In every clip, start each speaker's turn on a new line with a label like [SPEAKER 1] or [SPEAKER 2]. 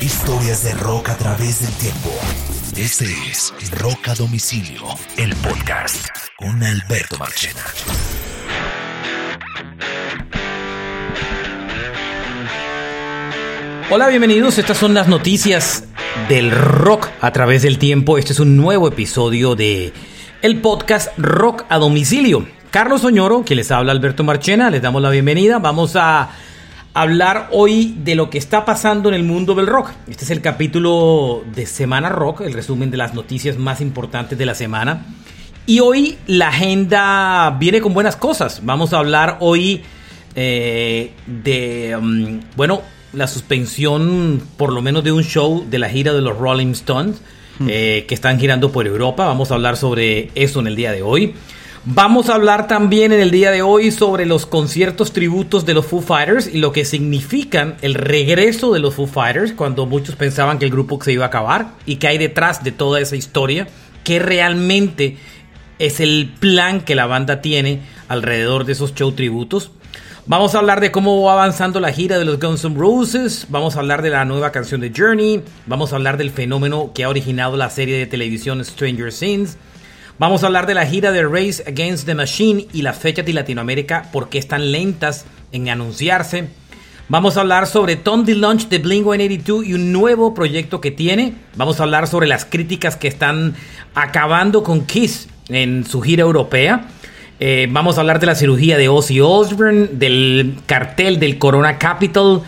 [SPEAKER 1] Historias de rock a través del tiempo. Este es Rock a Domicilio, el podcast con Alberto Marchena.
[SPEAKER 2] Hola, bienvenidos. Estas son las noticias del rock a través del tiempo. Este es un nuevo episodio de el podcast Rock a Domicilio. Carlos Oñoro, que les habla Alberto Marchena, les damos la bienvenida. Vamos a hablar hoy de lo que está pasando en el mundo del rock. Este es el capítulo de Semana Rock, el resumen de las noticias más importantes de la semana. Y hoy la agenda viene con buenas cosas. Vamos a hablar hoy eh, de, um, bueno, la suspensión por lo menos de un show de la gira de los Rolling Stones, hmm. eh, que están girando por Europa. Vamos a hablar sobre eso en el día de hoy. Vamos a hablar también en el día de hoy sobre los conciertos tributos de los Foo Fighters y lo que significan el regreso de los Foo Fighters cuando muchos pensaban que el grupo se iba a acabar y que hay detrás de toda esa historia, que realmente es el plan que la banda tiene alrededor de esos show tributos. Vamos a hablar de cómo va avanzando la gira de los Guns N' Roses, vamos a hablar de la nueva canción de Journey, vamos a hablar del fenómeno que ha originado la serie de televisión Stranger Things, Vamos a hablar de la gira de Race Against the Machine y las fechas de Latinoamérica, por qué están lentas en anunciarse. Vamos a hablar sobre Tom DeLonge de Blink-182 y un nuevo proyecto que tiene. Vamos a hablar sobre las críticas que están acabando con Kiss en su gira europea. Eh, vamos a hablar de la cirugía de Ozzy Osbourne, del cartel del Corona Capital,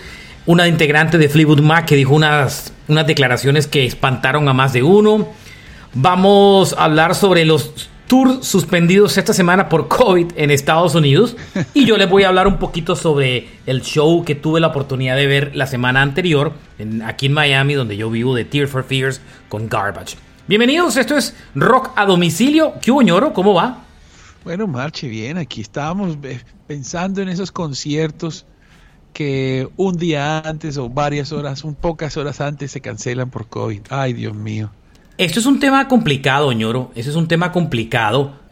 [SPEAKER 2] una integrante de Fleetwood Mac que dijo unas, unas declaraciones que espantaron a más de uno. Vamos a hablar sobre los tours suspendidos esta semana por COVID en Estados Unidos. Y yo les voy a hablar un poquito sobre el show que tuve la oportunidad de ver la semana anterior aquí en Miami, donde yo vivo, de Tear for Fears con Garbage. Bienvenidos, esto es Rock a Domicilio. ¿Qué hubo, ñoro? ¿Cómo va?
[SPEAKER 3] Bueno, marche bien. Aquí estábamos pensando en esos conciertos que un día antes o varias horas, un pocas horas antes se cancelan por COVID. Ay, Dios mío.
[SPEAKER 2] Esto es un tema complicado, ñoro. Eso es un tema complicado.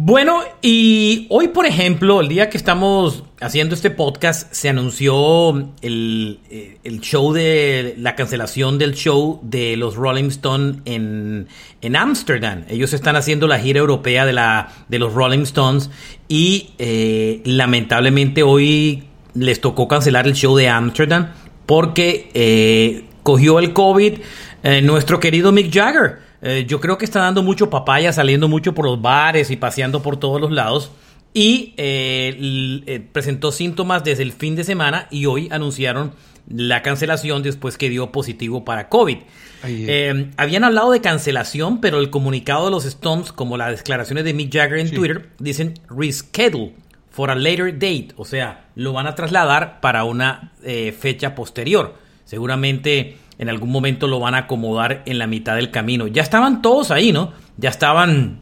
[SPEAKER 2] Bueno, y hoy, por ejemplo, el día que estamos haciendo este podcast, se anunció el, eh, show de la cancelación del show de los Rolling Stones en, Amsterdam. Ellos están haciendo la gira europea de, la, de los Rolling Stones y eh, lamentablemente hoy les tocó cancelar el show de Amsterdam porque eh, cogió el COVID eh, nuestro querido Mick Jagger. Eh, yo creo que está dando mucho papaya, saliendo mucho por los bares y paseando por todos los lados. Y eh, presentó síntomas desde el fin de semana y hoy anunciaron la cancelación después que dio positivo para COVID. habían hablado de cancelación, pero el comunicado de los Stones, como las declaraciones de Mick Jagger en Twitter, dicen reschedule for a later date. O sea, lo van a trasladar para una fecha posterior. Seguramente en algún momento lo van a acomodar en la mitad del camino. Ya estaban todos ahí, ¿no? Ya estaban,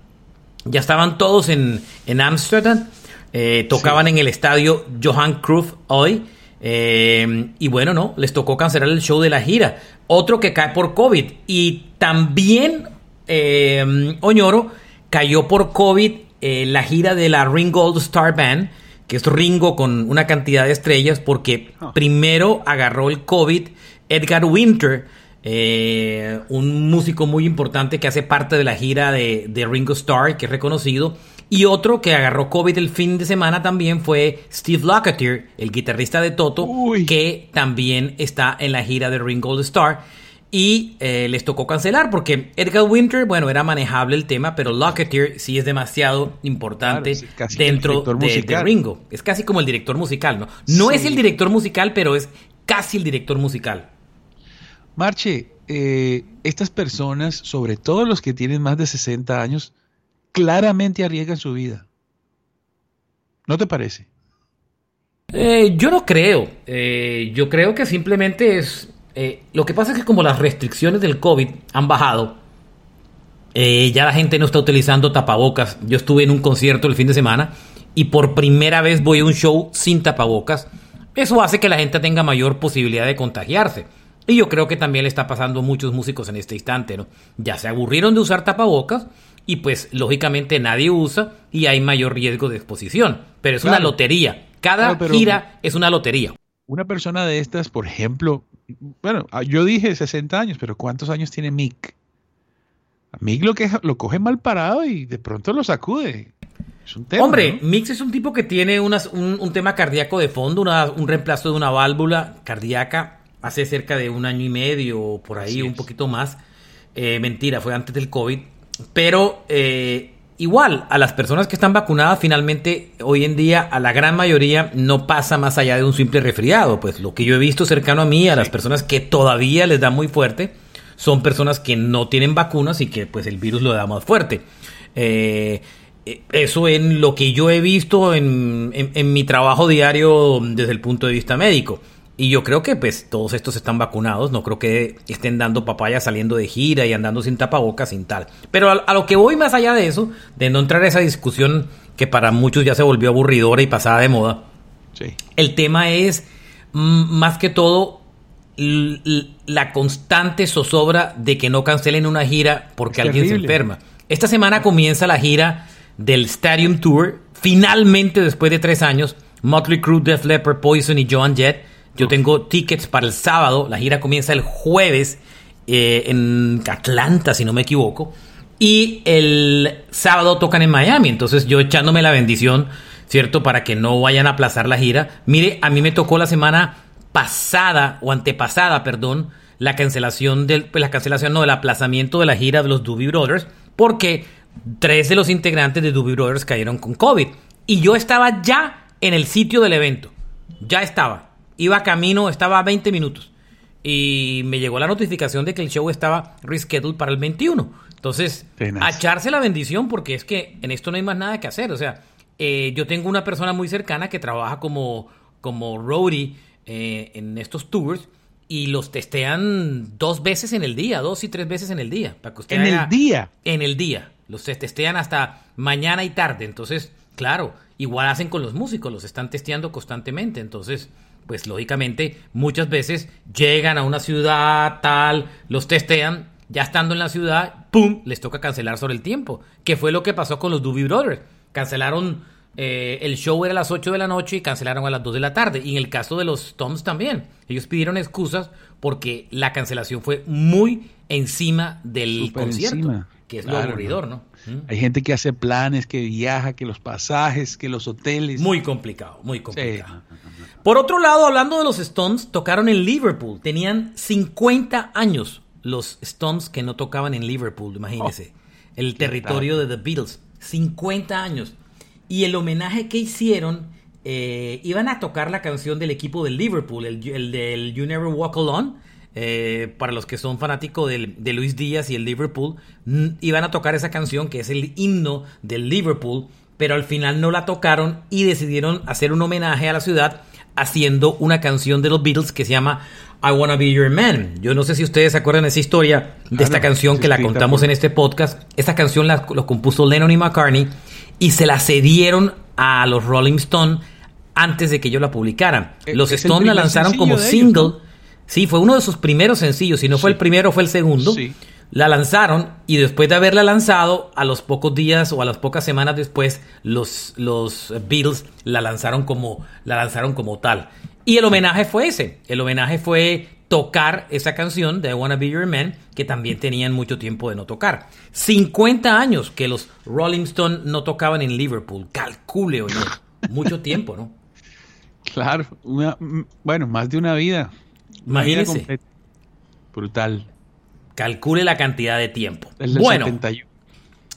[SPEAKER 2] ya estaban todos en, en Amsterdam. Eh, tocaban en el estadio Johan Cruyff hoy. Eh, y bueno, no, les tocó cancelar el show de la gira. Otro que cae por COVID. Y también eh, Oñoro cayó por COVID la gira de la Ringo Gold Star Band, que es Ringo con una cantidad de estrellas, porque ah. primero agarró el COVID Edgar Winter, eh, un músico muy importante que hace parte de la gira de, Ringo Starr, que es reconocido. Y otro que agarró COVID el fin de semana también fue Steve Locketeer, el guitarrista de Toto, que también está en la gira de Ringo Starr. Y eh, les tocó cancelar porque Edgar Winter, bueno, era manejable el tema, pero Locketeer sí es demasiado importante dentro de, Ringo. Es casi como el director musical, ¿no? No es el director musical, pero es casi el director musical.
[SPEAKER 3] Marche, eh, estas personas, sobre todo los que tienen más de 60 años, claramente arriesgan su vida. ¿No te parece?
[SPEAKER 2] Eh, yo no creo. Eh, yo creo que simplemente es... lo que pasa es que como las restricciones del COVID han bajado, ya la gente no está utilizando tapabocas. Yo estuve en un concierto el fin de semana y por primera vez voy a un show sin tapabocas. Eso hace que la gente tenga mayor posibilidad de contagiarse. Y yo creo que también le está pasando a muchos músicos en este instante, ¿no? Ya se aburrieron de usar tapabocas y pues lógicamente nadie usa y hay mayor riesgo de exposición. Pero es una lotería. Cada gira es una lotería.
[SPEAKER 3] una persona de estas, por ejemplo, bueno, ah, yo dije 60 años, pero ¿cuántos años tiene Mick? A Mick lo, que, lo coge mal parado y de pronto lo sacude.
[SPEAKER 2] Es un tema, Hombre, Mick es un tipo que tiene un, tema cardíaco de fondo, un reemplazo de una válvula cardíaca hace cerca de un año y medio o por ahí, un poquito más. Eh, mentira, fue antes del COVID. Pero eh, igual, a las personas que están vacunadas, finalmente, hoy en día, a la gran mayoría no pasa más allá de un simple resfriado. Pues lo que yo he visto cercano a mí, a las personas que todavía les da muy fuerte, son personas que no tienen vacunas y que pues el virus lo da más fuerte. Eh, eso en lo que yo he visto en, en mi trabajo diario desde el punto de vista médico. Y yo creo que pues todos estos están vacunados, no creo que estén dando papaya saliendo de gira y andando sin tapabocas, sin tal. Pero a, lo que voy más allá de eso, de no entrar a esa discusión que para muchos ya se volvió aburridora y pasada de moda, sí. el tema es mm, más que todo la constante zozobra de que no cancelen una gira porque alguien se enferma. Esta semana comienza la gira del Stadium Tour, finalmente después de tres años, Motley Crue, Def Leppard, Poison y Joan Jett yo tengo tickets para el sábado. La gira comienza el jueves eh, en Atlanta, si no me equivoco. Y el sábado tocan en Miami. Entonces yo echándome la bendición, ¿cierto? Para que no vayan a aplazar la gira. Mire, a mí me tocó la semana pasada o antepasada, perdón, la cancelación del, pues, la cancelación, no, el aplazamiento de la gira de los Doobie Brothers, porque tres de los integrantes de Doobie Brothers cayeron con COVID. Y yo estaba ya en el sitio del evento. Ya estaba iba camino, estaba a 20 minutos. Y me llegó la notificación de que el show estaba rescheduled para el 21. Entonces, a echarse la bendición porque es que en esto no hay más nada que hacer. O sea, eh, yo tengo una persona muy cercana que trabaja como, como roadie eh, en estos tours y los testean dos veces en el día, dos y tres veces en el día.
[SPEAKER 3] Para que ¿En el día?
[SPEAKER 2] En el día. Los testean hasta mañana y tarde. Entonces, claro, igual hacen con los músicos, los están testeando constantemente. Entonces, pues lógicamente muchas veces llegan a una ciudad tal, los testean, ya estando en la ciudad, ¡pum!, les toca cancelar sobre el tiempo, que fue lo que pasó con los Doobie Brothers. Cancelaron, eh, el show era a las 8 de la noche y cancelaron a las 2 de la tarde. Y en el caso de los Toms también, ellos pidieron excusas porque la cancelación fue muy encima del concierto, que es lo aburridor, ¿no?
[SPEAKER 3] ¿Mm? Hay gente que hace planes, que viaja, que los pasajes, que los hoteles.
[SPEAKER 2] Muy complicado, muy complicado. Por otro lado, hablando de los Stones, tocaron en Liverpool. Tenían 50 años los Stones que no tocaban en Liverpool, imagínense. Oh, el territorio de The Beatles. 50 años. Y el homenaje que hicieron, eh, iban a tocar la canción del equipo de Liverpool, el, del You Never Walk Alone. Eh, para los que son fanáticos de Luis Díaz y el Liverpool, iban a tocar esa canción que es el himno del Liverpool, pero al final no la tocaron y decidieron hacer un homenaje a la ciudad haciendo una canción de los Beatles que se llama I Wanna Be Your Man. Yo no sé si ustedes se acuerdan de esa historia, de esta canción que la contamos en este podcast. Esta canción la, compuso Lennon y McCartney y se la cedieron a los Rolling Stones antes de que ellos la publicaran. Eh, los Stones la lanzaron como single. Sí, fue uno de sus primeros sencillos. Si no fue el primero, fue el segundo. Sí la lanzaron y después de haberla lanzado, a los pocos días o a las pocas semanas después, los, los Beatles la lanzaron como, la lanzaron como tal. Y el homenaje fue ese. El homenaje fue tocar esa canción de I Wanna Be Your Man, que también tenían mucho tiempo de no tocar. 50 años que los Rolling Stones no tocaban en Liverpool. Calcule, oye. Mucho tiempo, ¿no?
[SPEAKER 3] Claro. bueno, más de una vida.
[SPEAKER 2] Imagínese.
[SPEAKER 3] Brutal.
[SPEAKER 2] Calcule la cantidad de tiempo. bueno,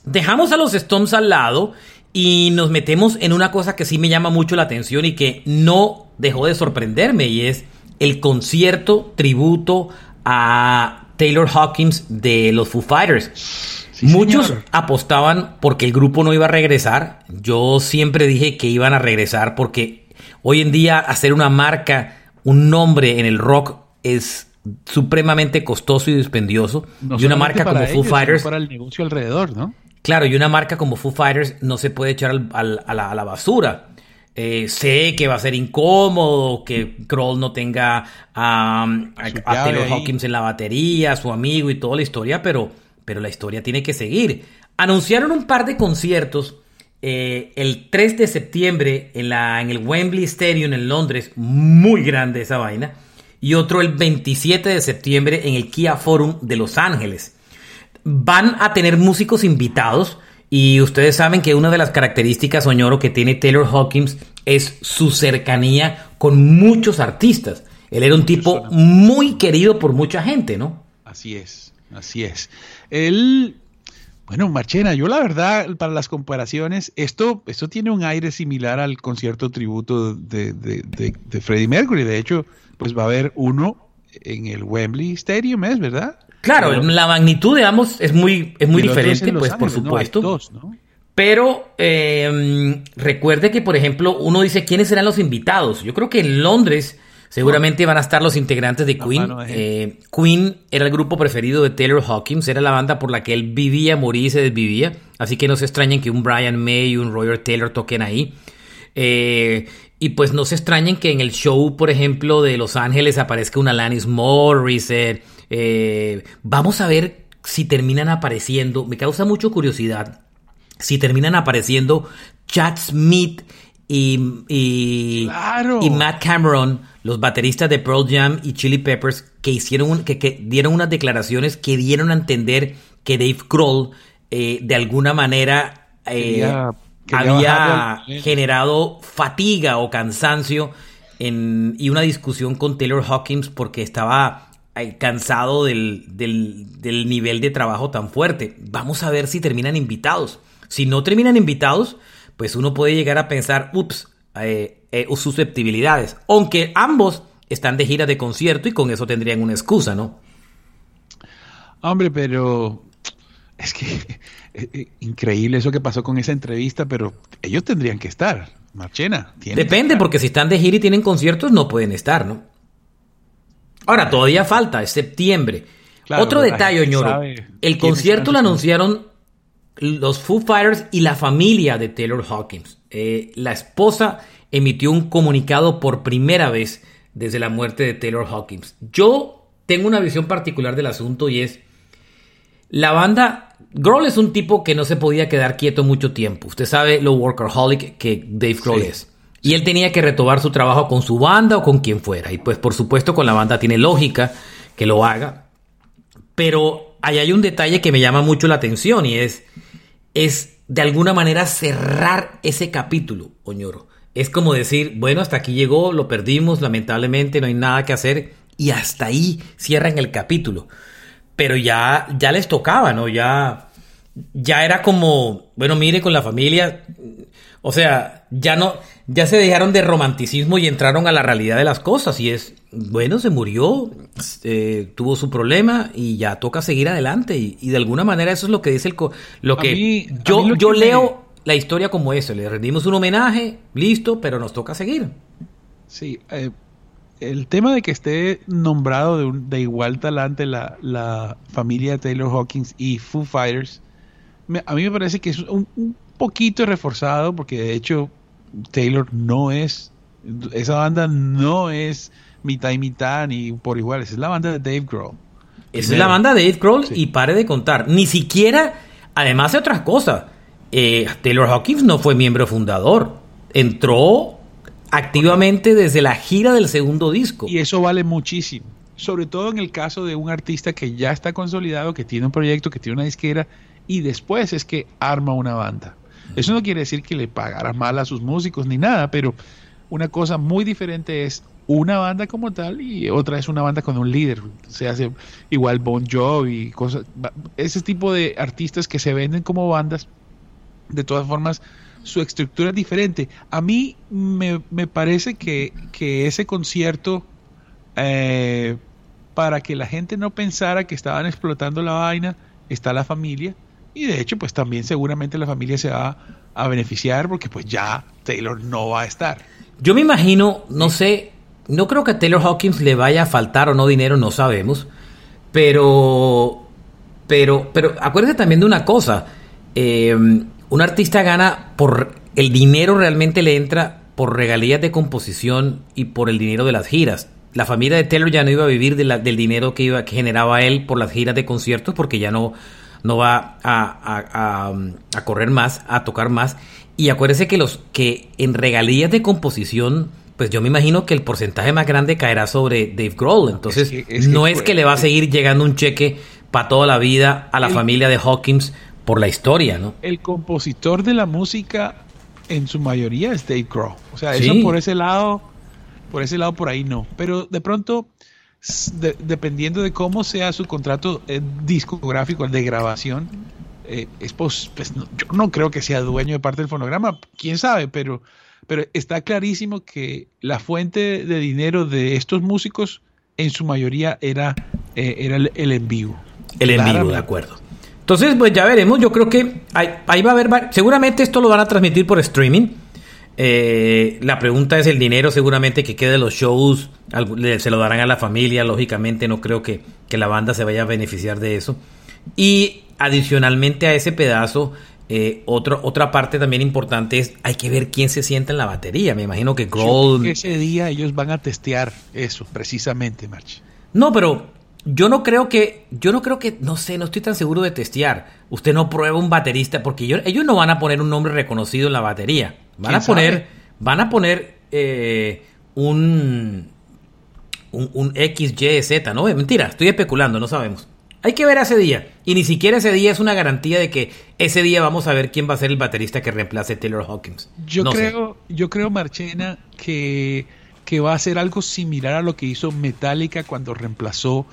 [SPEAKER 2] dejamos a los Stones al lado y nos metemos en una cosa que sí me llama mucho la atención y que no dejó de sorprenderme y es el concierto tributo a Taylor Hawkins de los Foo Fighters. Muchos apostaban porque el grupo no iba a regresar. Yo siempre dije que iban a regresar porque hoy en día hacer una marca, un nombre en el rock es supremamente costoso y dispendioso. y una marca como Foo Fighters.
[SPEAKER 3] Para el negocio alrededor, ¿no?
[SPEAKER 2] Claro, y una marca como Foo Fighters no se puede echar a, la, basura. Eh, sé que va a ser incómodo que Kroll no tenga a, Taylor Hawkins en la batería, su amigo y toda la historia, pero, pero la historia tiene que seguir. Anunciaron un par de conciertos eh, el 3 de septiembre en, la, en el Wembley Stadium en Londres, muy grande esa vaina, y otro el 27 de septiembre en el Kia Forum de Los Ángeles. Van a tener músicos invitados y ustedes saben que una de las características, Oñoro, que tiene Taylor Hawkins es su cercanía con muchos artistas. Él era un tipo muy querido por mucha gente, ¿no?
[SPEAKER 3] Así es, así es. Él bueno, Marchena, yo la verdad, para las comparaciones, esto, esto tiene un aire similar al concierto tributo de, de, Freddie Mercury. De hecho, pues va a haber uno en el Wembley Stadium, ¿es verdad?
[SPEAKER 2] Claro, la magnitud de ambos es muy, es muy diferente, pues por supuesto. Pero em, recuerde que, por ejemplo, uno dice quiénes serán los invitados. Yo creo que en Londres Seguramente van a estar los integrantes de Queen. Eh, Queen era el grupo preferido de Taylor Hawkins, era la banda por la que él vivía, moría y se desvivía. Así que no se extrañen que un Brian May y un Roger Taylor toquen ahí. Eh, y pues no se extrañen que en el show, por ejemplo, de Los Ángeles aparezca una Alanis Morissette. Eh, vamos a ver si terminan apareciendo. Me causa mucho curiosidad si terminan apareciendo Chad Smith y, y, Matt Cameron, los bateristas de Pearl Jam y Chili Peppers, que hicieron que, dieron unas declaraciones que dieron a entender que Dave Kroll eh, de alguna manera eh, había generado fatiga o cansancio en, y una discusión con Taylor Hawkins porque estaba eh, cansado del, del, del nivel de trabajo tan fuerte. Vamos a ver si terminan invitados. Si no terminan invitados, pues uno puede llegar a pensar, ups, eh, eh, susceptibilidades. Aunque ambos están de gira de concierto y con eso tendrían una excusa, ¿no?
[SPEAKER 3] Hombre, pero es que eh, increíble eso que pasó con esa entrevista, pero ellos tendrían que estar. Marchena.
[SPEAKER 2] Depende, porque si están de gira y tienen conciertos, no pueden estar, ¿no? Ahora, todavía falta, es septiembre. Otro detalle, ñoro. El concierto lo anunciaron los Foo Fighters y la familia de Taylor Hawkins. Eh, la esposa emitió un comunicado por primera vez desde la muerte de Taylor Hawkins. Yo tengo una visión particular del asunto y es la banda. Grohl es un tipo que no se podía quedar quieto mucho tiempo. Usted sabe lo workaholic que Dave Grohl es. Y él tenía que retomar su trabajo con su banda o con quien fuera. Y pues por supuesto con la banda tiene lógica que lo haga. Pero ahí hay un detalle que me llama mucho la atención y es es de alguna manera cerrar ese capítulo, Oñoro. Es como decir, bueno, hasta aquí llegó, lo perdimos, lamentablemente no hay nada que hacer y hasta ahí cierran el capítulo. Pero ya, ya les tocaba, ¿no? Ya, ya era como, bueno, mire con la familia, o sea, ya no, ya se dejaron de romanticismo y entraron a la realidad de las cosas. Y es, bueno, se murió, eh, tuvo su problema y ya toca seguir adelante. Y, de alguna manera eso es lo que dice el... lo que yo, yo leo la historia como eso. Le rendimos un homenaje, listo, pero nos toca seguir.
[SPEAKER 3] Sí, eh, el tema de que esté nombrado de, de igual talante la, la, familia de Taylor Hawkins y Foo Fighters, a mí me parece que es un poquito reforzado, porque de hecho Taylor no es, esa banda no es mitad y mitad ni por igual, es la banda de Dave Grohl.
[SPEAKER 2] Esa es la banda de Dave Grohl y pare de contar. Ni siquiera, además de otras cosas, eh, Taylor Hawkins no fue miembro fundador. Entró activamente desde la gira del segundo disco.
[SPEAKER 3] Y eso vale muchísimo. Sobre todo en el caso de un artista que ya está consolidado, que tiene un proyecto, que tiene una disquera, y después es que arma una banda. Eso no quiere decir que le pagara mal a sus músicos ni nada, pero una cosa muy diferente es una banda como tal y otra es una banda con un líder. Se hace igual Bon Jovi, cosas, ese tipo de artistas que se venden como bandas, de todas formas, su estructura es diferente. A mí me, parece que, ese concierto, eh, para que la gente no pensara que estaban explotando la vaina, está la familia y de hecho, pues también seguramente la familia se va a beneficiar porque pues ya Taylor no va a estar.
[SPEAKER 2] Yo me imagino, no sé, no creo que a Taylor Hawkins le vaya a faltar o no dinero, no sabemos. Pero, pero, pero acuérdate también de una cosa. Eh, un artista gana por el dinero realmente le entra por regalías de composición y por el dinero de las giras. La familia de Taylor ya no iba a vivir del dinero que, iba, que generaba él por las giras de conciertos porque ya no no va a, a, correr más, a tocar más. Y acuérdese que los que en regalías de composición, pues yo me imagino que el porcentaje más grande caerá sobre Dave Grohl. Entonces, no es que le va a seguir llegando un cheque para toda la vida a la familia de Hawkins por la historia, ¿no?
[SPEAKER 3] El compositor de la música en su mayoría es Dave Grohl. O sea, eso por ese lado, por ese lado por ahí no. Pero de pronto, dependiendo de cómo sea su contrato eh, discográfico, el de grabación, eh, es pues, yo no creo que sea dueño de parte del fonograma, quién sabe, pero, pero está clarísimo que la fuente de dinero de estos músicos en su mayoría era, eh, era el, el en vivo.
[SPEAKER 2] El en vivo, de acuerdo. Entonces, pues ya veremos. Yo creo que ahí, va a haber. Seguramente esto lo van a transmitir por streaming. Eh, la pregunta es el dinero, seguramente que quede los shows, se lo darán a la familia, lógicamente no creo que, la banda se vaya a beneficiar de eso. Y adicionalmente a ese pedazo, eh, otra parte también importante es, hay que ver quién se sienta en la batería. Me imagino que Gold...
[SPEAKER 3] ese día ellos van a testear eso, precisamente, March.
[SPEAKER 2] No, pero yo no creo que, yo no creo que, no sé, no estoy tan seguro de testear. Usted no prueba un baterista porque ellos no van a poner un nombre reconocido en la batería. Van a poner, van a poner eh, un, un, un X, Y, Z, ¿no? Mentira, estoy especulando, no sabemos. Hay que ver ese día. Y ni siquiera ese día es una garantía de que ese día vamos a ver quién va a ser el baterista que reemplace a Taylor Hawkins.
[SPEAKER 3] Yo creo, yo creo, Marchena, que, que va a ser algo similar a lo que hizo Metallica cuando reemplazó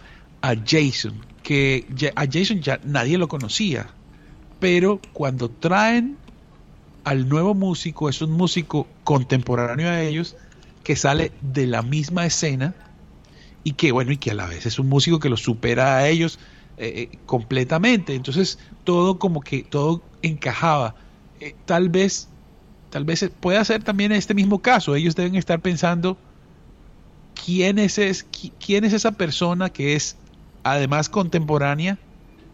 [SPEAKER 3] a Jason, que a Jason ya nadie lo conocía, pero cuando traen al nuevo músico, es un músico contemporáneo a ellos, que sale de la misma escena y que bueno, y que a la vez es un músico que lo supera a ellos eh, eh, completamente. Entonces todo como que todo encajaba. Eh, tal vez, tal vez pueda ser también este mismo caso. Ellos deben estar pensando quién es, es, quién es esa persona que es además contemporánea,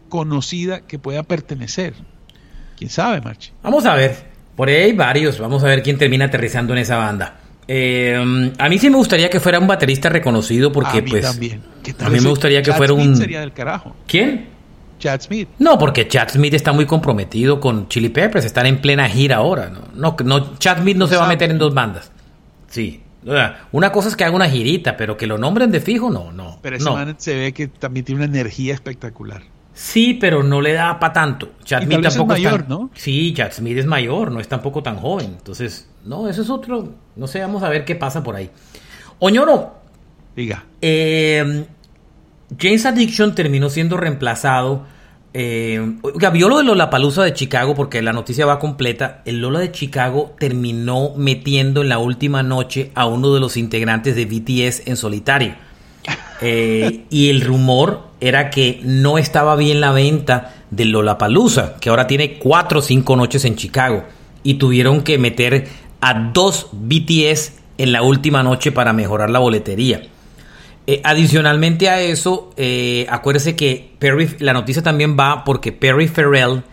[SPEAKER 3] conocida, que pueda pertenecer. ¿Quién sabe, Marchi?
[SPEAKER 2] Vamos a ver. Por ahí hay varios. Vamos a ver quién termina aterrizando en esa banda. Eh, a mí sí me gustaría que fuera un baterista reconocido porque, a mí pues. También. a mí me gustaría que fuera un.
[SPEAKER 3] sería del carajo.
[SPEAKER 2] ¿Quién?
[SPEAKER 3] Chad Smith.
[SPEAKER 2] No, porque Chad Smith está muy comprometido con Chili Peppers. Están en plena gira ahora. No, no, Chad Smith no se va a meter en dos bandas. Sí, una cosa es que haga una girita, pero que lo nombren de fijo, no, no.
[SPEAKER 3] Pero ese
[SPEAKER 2] man
[SPEAKER 3] se ve que también tiene una energía espectacular.
[SPEAKER 2] Sí, pero no le da para tanto.
[SPEAKER 3] Chad Smith tampoco es mayor, ¿no?
[SPEAKER 2] Sí, Chad Smith es mayor, no es tampoco tan joven. Entonces, no, eso es otro. No sé, vamos a ver qué pasa por ahí. Oñoro.
[SPEAKER 3] Diga.
[SPEAKER 2] Eh, James Addiction terminó siendo reemplazado eh, vio lo de Lola Palusa de Chicago porque la noticia va completa. El Lola de Chicago terminó metiendo en la última noche a uno de los integrantes de BTS en solitario. Eh, y el rumor era que no estaba bien la venta de Lola Palusa, que ahora tiene cuatro o cinco noches en Chicago. Y tuvieron que meter a dos BTS en la última noche para mejorar la boletería. Eh, adicionalmente a eso, eh, acuérdese que Perry, la noticia también va porque Perry Farrell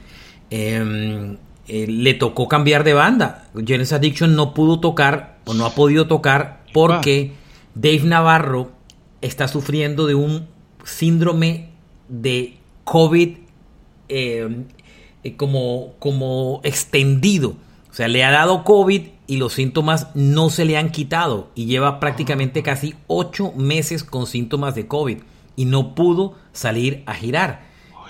[SPEAKER 2] em, eh, le tocó cambiar de banda. Genesis Addiction no pudo tocar o no ha podido tocar porque Dave Navarro está sufriendo de un síndrome de COVID em, como, como extendido. O sea, le ha dado COVID y los síntomas no se le han quitado y lleva prácticamente casi ocho meses con síntomas de COVID y no pudo salir a girar.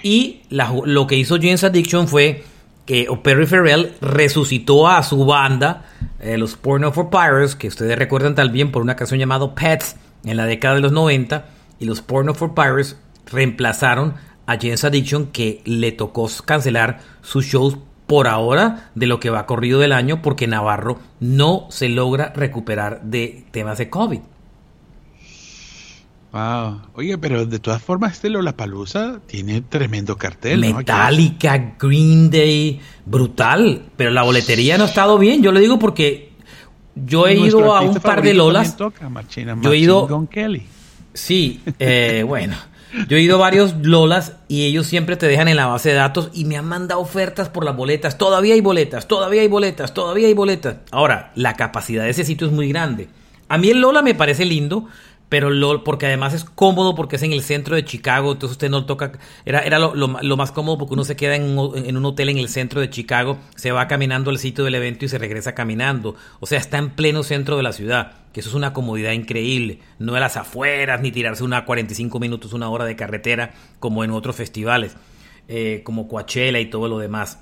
[SPEAKER 2] Y lo que hizo James Addiction fue que Perry Farrell resucitó a su banda, eh, los Porno for Pirates, que ustedes recuerdan también por una canción llamada Pets en la década de los 90, y los Porno for Pirates reemplazaron a James Addiction que le tocó cancelar sus shows por ahora de lo que va corrido del año porque Navarro no se logra recuperar de temas de COVID.
[SPEAKER 3] Wow. Oye, pero de todas formas este Lollapalooza tiene tremendo cartel.
[SPEAKER 2] Metallica, Green Day, brutal. Pero la boletería no ha estado bien. Yo le digo porque yo he ido a un par de Lolas. yo he ido.
[SPEAKER 3] Kelly.
[SPEAKER 2] Sí, eh, bueno. Yo he ido a varios Lolas y ellos siempre te dejan en la base de datos y me han mandado ofertas por las boletas. Todavía hay boletas, todavía hay boletas, todavía hay boletas. Ahora, la capacidad de ese sitio es muy grande. A mí el Lola me parece lindo, pero lo, porque además es cómodo porque es en el centro de Chicago, entonces usted no toca, era, era lo, lo, más cómodo porque uno se queda en un, en un, hotel en el centro de Chicago, se va caminando al sitio del evento y se regresa caminando, o sea, está en pleno centro de la ciudad, que eso es una comodidad increíble, no a las afueras ni tirarse una 45 minutos, una hora de carretera como en otros festivales, eh, como Coachella y todo lo demás.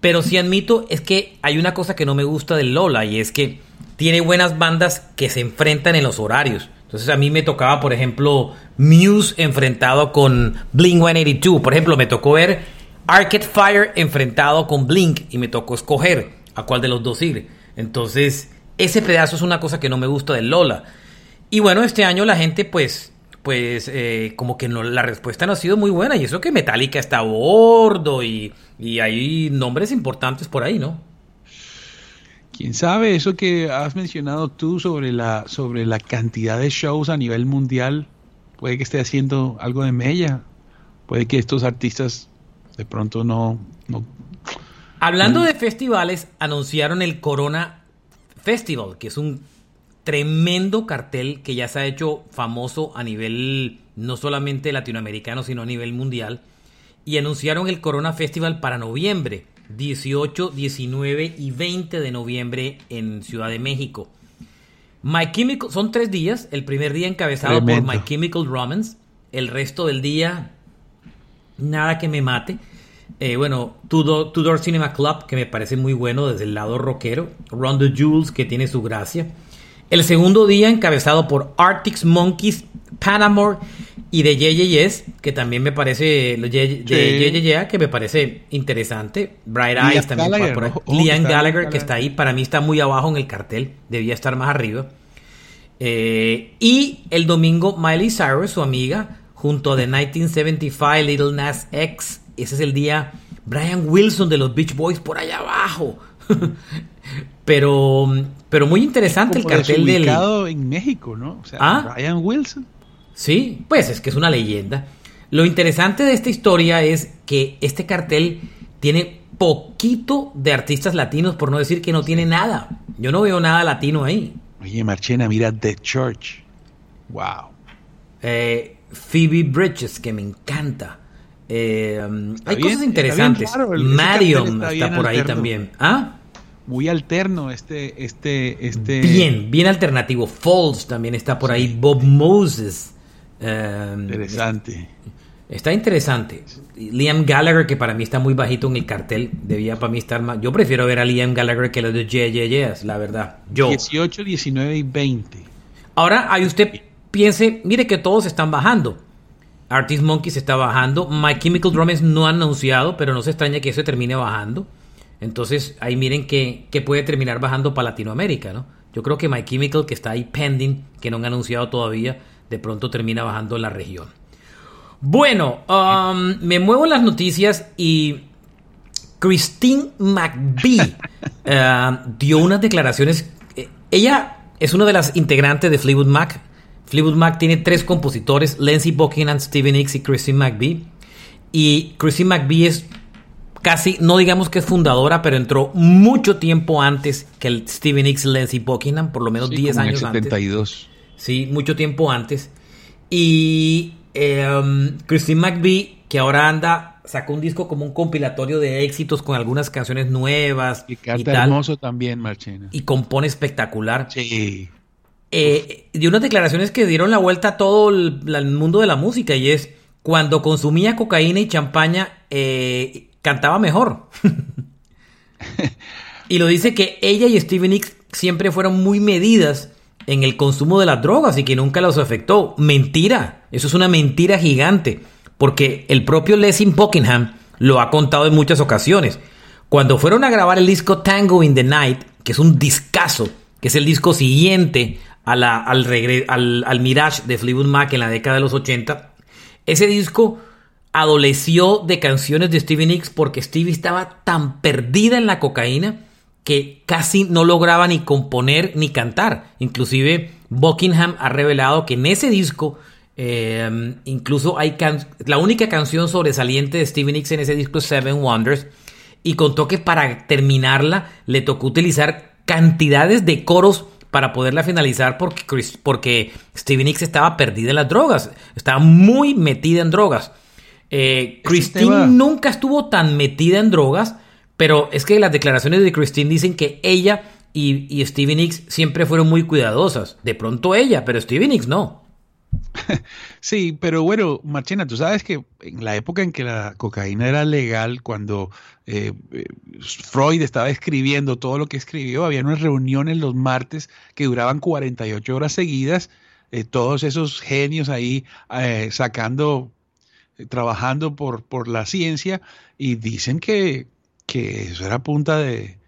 [SPEAKER 2] Pero sí admito es que hay una cosa que no me gusta del Lola y es que tiene buenas bandas que se enfrentan en los horarios. Entonces a mí me tocaba, por ejemplo, Muse enfrentado con Blink 182. Por ejemplo, me tocó ver Arcade Fire enfrentado con Blink y me tocó escoger a cuál de los dos ir. Entonces, ese pedazo es una cosa que no me gusta del Lola. Y bueno, este año la gente pues pues eh, como que no, la respuesta no ha sido muy buena y eso que Metallica está a bordo y, y hay nombres importantes por ahí, ¿no?
[SPEAKER 3] Quién sabe, eso que has mencionado tú sobre la, sobre la cantidad de shows a nivel mundial, puede que esté haciendo algo de mella. Puede que estos artistas de pronto no.
[SPEAKER 2] Hablando de festivales, anunciaron el Corona Festival, que es un tremendo cartel que ya se ha hecho famoso a nivel no solamente latinoamericano, sino a nivel mundial. Y anunciaron el Corona Festival para noviembre. 18, 19 y 20 de noviembre en Ciudad de México. My Chemical, son tres días, el primer día encabezado por My Chemical Romance, el resto del día nada que me mate. Eh, bueno, Tudor, Tudor, Cinema Club, que me parece muy bueno desde el lado rockero. Run the Jules, que tiene su gracia. El segundo día encabezado por Arctic Monkeys, Panamore y de Yes, que también me parece, de que me parece interesante. Bright Eyes también. por Liam Gallagher, que está ahí, para mí está muy abajo en el cartel, debía estar más arriba. Eh, y el domingo, Miley Cyrus, su amiga, junto a The 1975 Little Nas X. Ese es el día. Brian Wilson de los Beach Boys por allá abajo. pero, pero muy interesante el cartel del.
[SPEAKER 3] en México, ¿no? O sea, ¿Ah? Brian Wilson.
[SPEAKER 2] Sí, pues es que es una leyenda. Lo interesante de esta historia es que este cartel tiene poquito de artistas latinos, por no decir que no tiene nada. Yo no veo nada latino ahí.
[SPEAKER 3] Oye, Marchena, mira The Church. Wow.
[SPEAKER 2] Eh, Phoebe Bridges, que me encanta. Eh, hay cosas interesantes. Marion está, por ahí también. ¿Ah?
[SPEAKER 3] Muy alterno este, este, este.
[SPEAKER 2] Bien, bien alternativo. Falls también está por ahí. Bob Moses.
[SPEAKER 3] Em, interesante.
[SPEAKER 2] Está interesante. Liam Gallagher, que para mí está muy bajito en el cartel, debía para mí estar más. Yo prefiero ver a Liam Gallagher que los de JJS, la verdad. Yo.
[SPEAKER 3] 18, 19 y 20.
[SPEAKER 2] Ahora, ahí usted piense, mire que todos están bajando. Artist Monkeys está bajando. My Chemical Romance no ha anunciado, pero no se extraña que eso termine bajando. Entonces, ahí miren que, que puede terminar bajando para Latinoamérica, ¿no? Yo creo que My Chemical, que está ahí pending, que no han anunciado todavía, de pronto termina bajando la región. Bueno, um, me muevo en las noticias y Christine McBee uh, dio unas declaraciones. Eh, ella es una de las integrantes de Fleetwood Mac. Fleetwood Mac tiene tres compositores, Lindsey Buckingham, Steven Nicks y Christine McBee. Y Christine McBee es casi, no digamos que es fundadora, pero entró mucho tiempo antes que el Steven Nicks y Lindsey Buckingham, por lo menos 10 años
[SPEAKER 3] en el 72.
[SPEAKER 2] Sí, mucho tiempo antes. Y em, Christine McVie, que ahora anda, sacó un disco como un compilatorio de éxitos con algunas canciones nuevas.
[SPEAKER 3] Y canta hermoso también, Marchena.
[SPEAKER 2] Y compone espectacular.
[SPEAKER 3] Sí.
[SPEAKER 2] Eh, de unas declaraciones que dieron la vuelta a todo el, mundo de la música y es cuando consumía cocaína y champaña eh, cantaba mejor. y lo dice que ella y Steven Nicks siempre fueron muy medidas en el consumo de las drogas y que nunca los afectó. Mentira, eso es una mentira gigante, porque el propio Lessing Buckingham lo ha contado en muchas ocasiones. Cuando fueron a grabar el disco Tango in the Night, que es un discazo, que es el disco siguiente a la, al, al, al, Mirage de Fleetwood Mac en la década de los 80, ese disco adoleció de canciones de Stevie Nicks porque Stevie estaba tan perdida en la cocaína que casi no lograba ni componer ni cantar. Inclusive Buckingham ha revelado que en ese disco eh, incluso hay la única canción sobresaliente de Stevie Nicks en ese disco es Seven Wonders y contó que para terminarla le tocó utilizar cantidades de coros para poderla finalizar porque, porque Stevie Nicks estaba perdida en las drogas, estaba muy metida en drogas. Eh, Christine nunca estuvo tan metida en drogas, pero es que las declaraciones de Christine dicen que ella y, y Stevie Nicks siempre fueron muy cuidadosas. De pronto ella, pero Stevie Nicks no.
[SPEAKER 3] Sí, pero bueno, Marchena, tú sabes que en la época en que la cocaína era legal, cuando eh, eh, Freud estaba escribiendo todo lo que escribió, había unas reuniones los martes que duraban 48 horas seguidas, eh, todos esos genios ahí sacando, trabajando por, por la ciencia, y dicen que, que eso era punta de,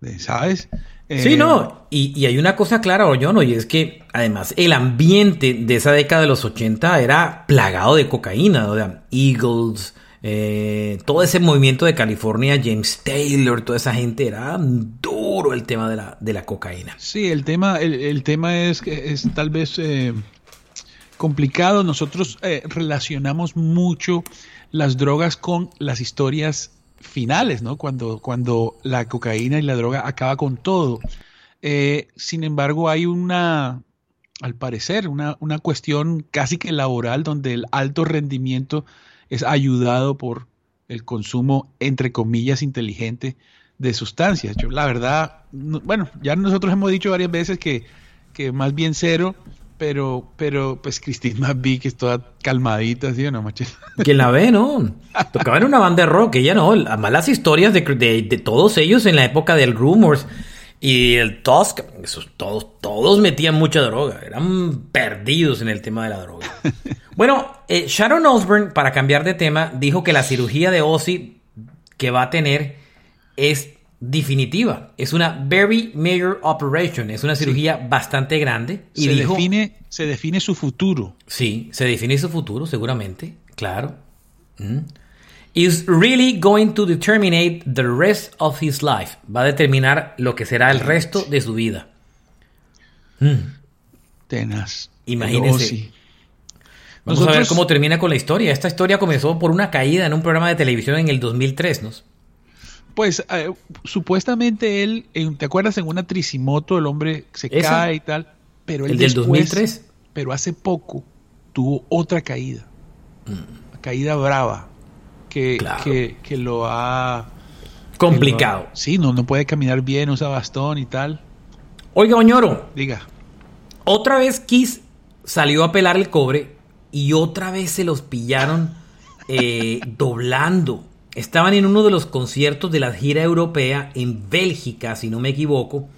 [SPEAKER 3] de ¿sabes?
[SPEAKER 2] Sí, eh, no, y, hay una cosa clara, no y es que además el ambiente de esa década de los 80 era plagado de cocaína, o sea, Eagles, eh, todo ese movimiento de California, James Taylor, toda esa gente, era duro el tema de la, de la cocaína.
[SPEAKER 3] Sí, el tema, el, tema es, es tal vez eh, complicado, nosotros relacionamos mucho las drogas con las historias finales, ¿no? Cuando, cuando la cocaína y la droga acaba con todo. Eh, sin embargo, hay una, al parecer, una, una, cuestión casi que laboral donde el alto rendimiento es ayudado por el consumo, entre comillas, inteligente de sustancias. Yo, la verdad, bueno, ya nosotros hemos dicho varias veces que, que más bien cero pero, pero, pues Christine McVie, que es toda calmadita, ¿sí o no, machete?
[SPEAKER 2] Que la ve, ¿no? Tocaba en una banda de rock, ella no. Además, las historias de, de, todos ellos en la época del Rumors y el Tusk, todos, todos metían mucha droga. Eran perdidos en el tema de la droga. Bueno, eh, Sharon Osbourne, para cambiar de tema, dijo que la cirugía de Ozzy que va a tener es definitiva. Es una very major operation. Es una cirugía bastante grande.
[SPEAKER 3] Y se, define, se define su futuro.
[SPEAKER 2] Sí, se define su futuro, seguramente. Claro. Mm. Is really going to determine the rest of his life. Va a determinar lo que será el resto de su vida.
[SPEAKER 3] Mm. Tenaz.
[SPEAKER 2] Imagínense. Vamos a ver cómo termina con la historia. Esta historia comenzó por una caída en un programa de televisión en el 2003, ¿no?
[SPEAKER 3] Pues eh, supuestamente él, ¿te acuerdas en una tricimoto el hombre se cae y tal? Pero él
[SPEAKER 2] el del 2003.
[SPEAKER 3] Pero hace poco tuvo otra caída, mm. caída brava, que, que, lo ha
[SPEAKER 2] complicado.
[SPEAKER 3] sí, no, no puede caminar bien, usa bastón y tal.
[SPEAKER 2] Oiga, Oñoro.
[SPEAKER 3] Diga.
[SPEAKER 2] Otra vez Kiss salió a pelar el cobre y otra vez se los pillaron eh, doblando. Estaban en uno de los conciertos de la gira europea en Bélgica, si no me equivoco,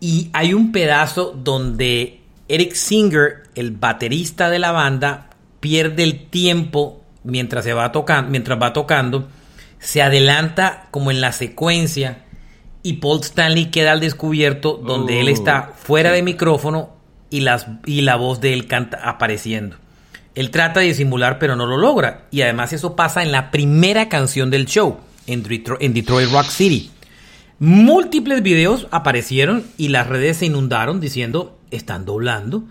[SPEAKER 2] y hay un pedazo donde Eric Singer, el baterista de la banda, pierde el tiempo mientras, se va, tocando, mientras va tocando, se adelanta como en la secuencia y Paul Stanley queda al descubierto donde él está oh, fuera de micrófono y, las, y la voz de él canta apareciendo. Él trata de disimular, pero no lo logra. Y además eso pasa en la primera canción del show, en Detroit, Rock City. Múltiples videos aparecieron y las redes se inundaron diciendo, están doblando.